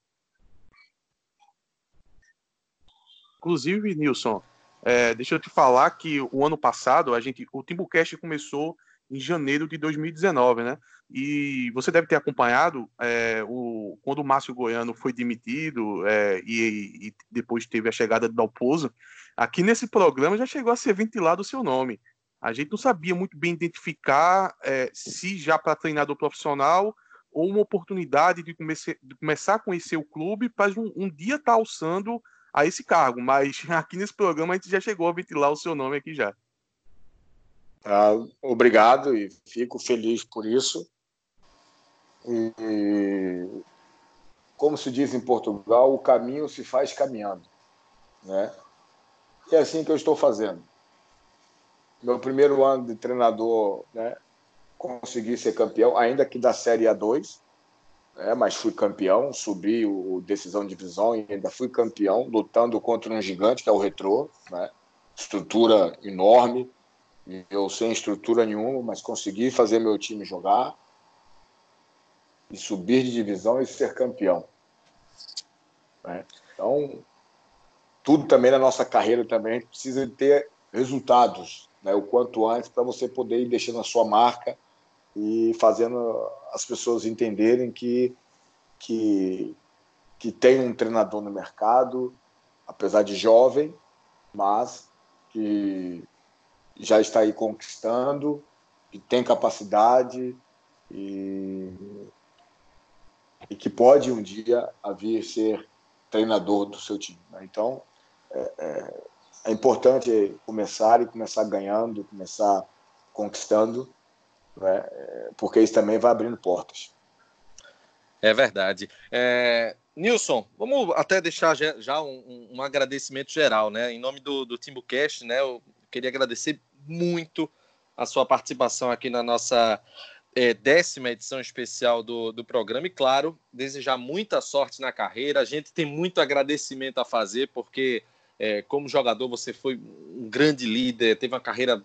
Inclusive, Nilson, é, deixa eu te falar que o ano passado a gente, o Timbucast começou em janeiro de 2019, né? E você deve ter acompanhado é, o, quando o Márcio Goiano foi demitido é, e, e, depois teve a chegada do Dalpozo. Aqui nesse programa já chegou a ser ventilado o seu nome. A gente não sabia muito bem identificar é, se já para treinador profissional ou uma oportunidade de, comece, de começar a conhecer o clube para um, um dia estar tá alçando a esse cargo. Mas [laughs] aqui nesse programa a gente já chegou a ventilar o seu nome aqui já. Ah, obrigado e fico feliz por isso. E, como se diz em Portugal, o caminho se faz caminhando. Né? E é assim que eu estou fazendo. Meu primeiro ano de treinador, né, consegui ser campeão, ainda que da Série A2, né, mas fui campeão, subi o decisão de divisão e ainda fui campeão, lutando contra um gigante que é o Retrô, né, estrutura enorme, eu sem estrutura nenhuma, mas consegui fazer meu time jogar e subir de divisão e ser campeão. Né? Então, tudo também na nossa carreira também precisa ter resultados, né? o quanto antes para você poder ir deixando a sua marca e fazendo as pessoas entenderem que que que tem um treinador no mercado, apesar de jovem, mas que já está aí conquistando, que tem capacidade e, e que pode um dia vir ser treinador do seu time. Né? Então, é, é, é, importante começar e começar ganhando, começar conquistando, né? Porque isso também vai abrindo portas. É verdade. É, Nilson, vamos até deixar já um, um, agradecimento geral, né? Em nome do, do Timbucast, né? Eu queria agradecer muito a sua participação aqui na nossa é, décima edição especial do, do programa e, claro, desejar muita sorte na carreira. A gente tem muito agradecimento a fazer, porque, é, como jogador, você foi um grande líder, teve uma carreira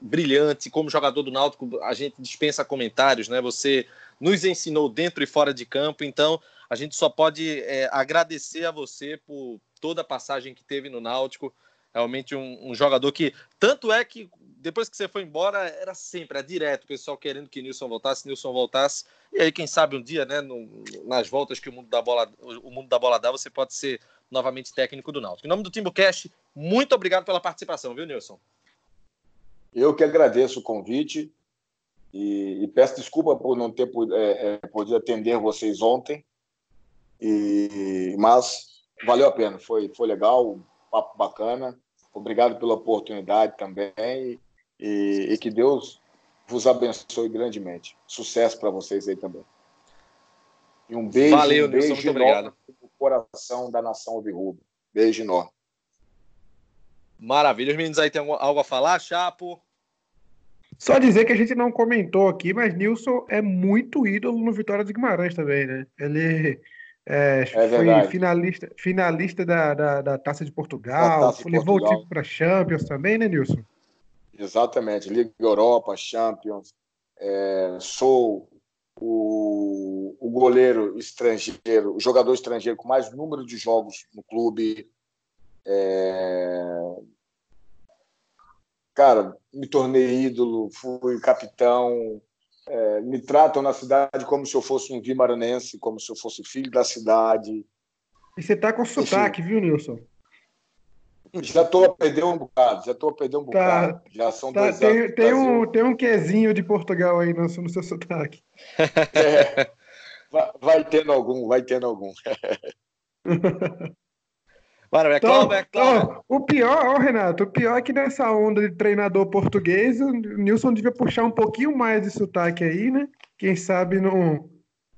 brilhante. Como jogador do Náutico, a gente dispensa comentários, né? Você nos ensinou dentro e fora de campo, então a gente só pode é, agradecer a você por toda a passagem que teve no Náutico realmente um, um, jogador que. Tanto é que depois que você foi embora, era sempre, era direto, o pessoal querendo que Nilson voltasse, Nilson voltasse. E aí, quem sabe um dia, né, no, nas voltas que o mundo da bola, o mundo da bola dá, você pode ser novamente técnico do Náutico. Em nome do Timbucast, muito obrigado pela participação, viu, Nilson? Eu que agradeço o convite e, e peço desculpa por não ter é, é, podido atender vocês ontem, e, mas valeu a pena, foi, foi legal, papo bacana. Obrigado pela oportunidade também e, e que Deus vos abençoe grandemente. Sucesso para vocês aí também. E um beijo, Valeu, um beijo muito obrigado. no coração da nação Rubro. Beijo enorme. Maravilha. Os meninos aí tem algo a falar, Chapo? Só dizer que a gente não comentou aqui, mas Nilson é muito ídolo no Vitória de Guimarães também, né? Ele é, é foi finalista, finalista da, da, da Taça de Portugal, Taça de levou Portugal. o time para Champions também, né, Nilson? Exatamente, Liga Europa, Champions. é, sou o, o goleiro estrangeiro, o jogador estrangeiro com mais número de jogos no clube. É... Cara, me tornei ídolo, fui capitão. É, me tratam na cidade como se eu fosse um vimaranense, como se eu fosse filho da cidade. E você tá com sotaque, viu, Nilson? Já estou a perder um bocado, já estou a perder um tá, bocado. Já são tá, dois tem, anos. Tem um, tem um quezinho de Portugal aí no, no seu sotaque. É, vai, vai, tendo algum, vai tendo algum. [laughs] Bora, então, o pior, ó, Renato, o pior é que nessa onda de treinador português, o Nilson devia puxar um pouquinho mais de sotaque aí, né? Quem sabe não,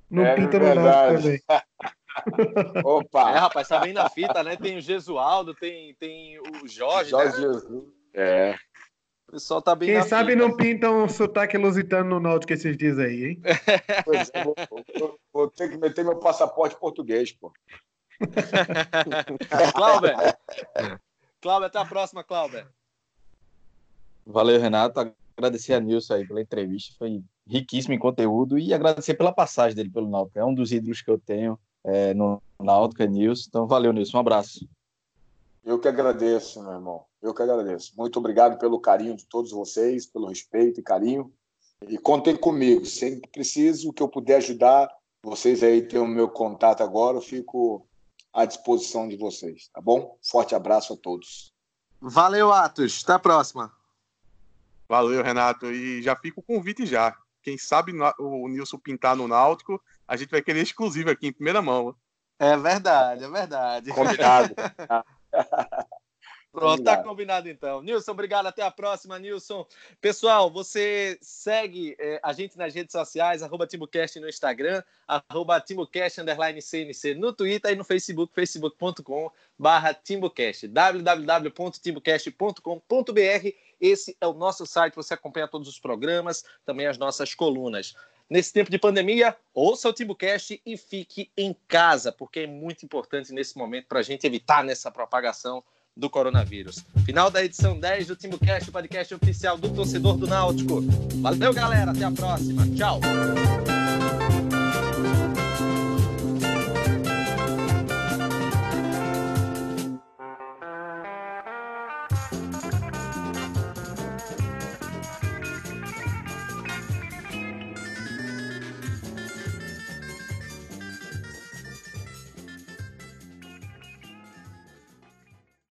não é pinta no lado também. [laughs] Opa! É, rapaz, tá bem na fita, né? Tem o Gesualdo, tem, tem o Jorge. Jorge né? Jesus. É. O pessoal tá bem Quem sabe fita. não pintam um sotaque lusitano no Náutico esses dias aí, hein? [laughs] Pois é, vou, vou, vou, ter que meter meu passaporte português, pô. [laughs] Cláudio. Cláudio, até a próxima, Cláudio. Valeu, Renato. Agradecer a Nilson aí pela entrevista. Foi riquíssimo em conteúdo e agradecer pela passagem dele pelo Náutico. É um dos ídolos que eu tenho é, no Náutico, é Nilson. Então, valeu, Nilson. Um abraço. Eu que agradeço, meu irmão. Eu que agradeço. Muito obrigado pelo carinho de todos vocês, pelo respeito e carinho. E contem comigo. Sempre preciso, o que eu puder ajudar, vocês aí têm o meu contato agora, eu fico à disposição de vocês, tá bom? Forte abraço a todos. Valeu, Atos. Até a próxima. Valeu, Renato. E já fica o convite já. Quem sabe o Nilson pintar no Náutico, a gente vai querer exclusivo aqui em primeira mão. É verdade, é verdade. Combinado. [laughs] Pronto, tá combinado então. Nilson, obrigado. Até a próxima, Nilson. Pessoal, você segue é, a gente nas redes sociais, arroba TimbuCast no Instagram, arroba TimbuCast underline CNC no Twitter e no Facebook, facebook.com barra TimbuCast, www.timbucast.com.br. Esse é o nosso site, você acompanha todos os programas, também as nossas colunas. Nesse tempo de pandemia, ouça o TimbuCast e fique em casa, porque é muito importante nesse momento para a gente evitar nessa propagação do coronavírus. Final da edição 10 do TimbuCast, o podcast oficial do torcedor do Náutico. Valeu, galera. Até a próxima. Tchau.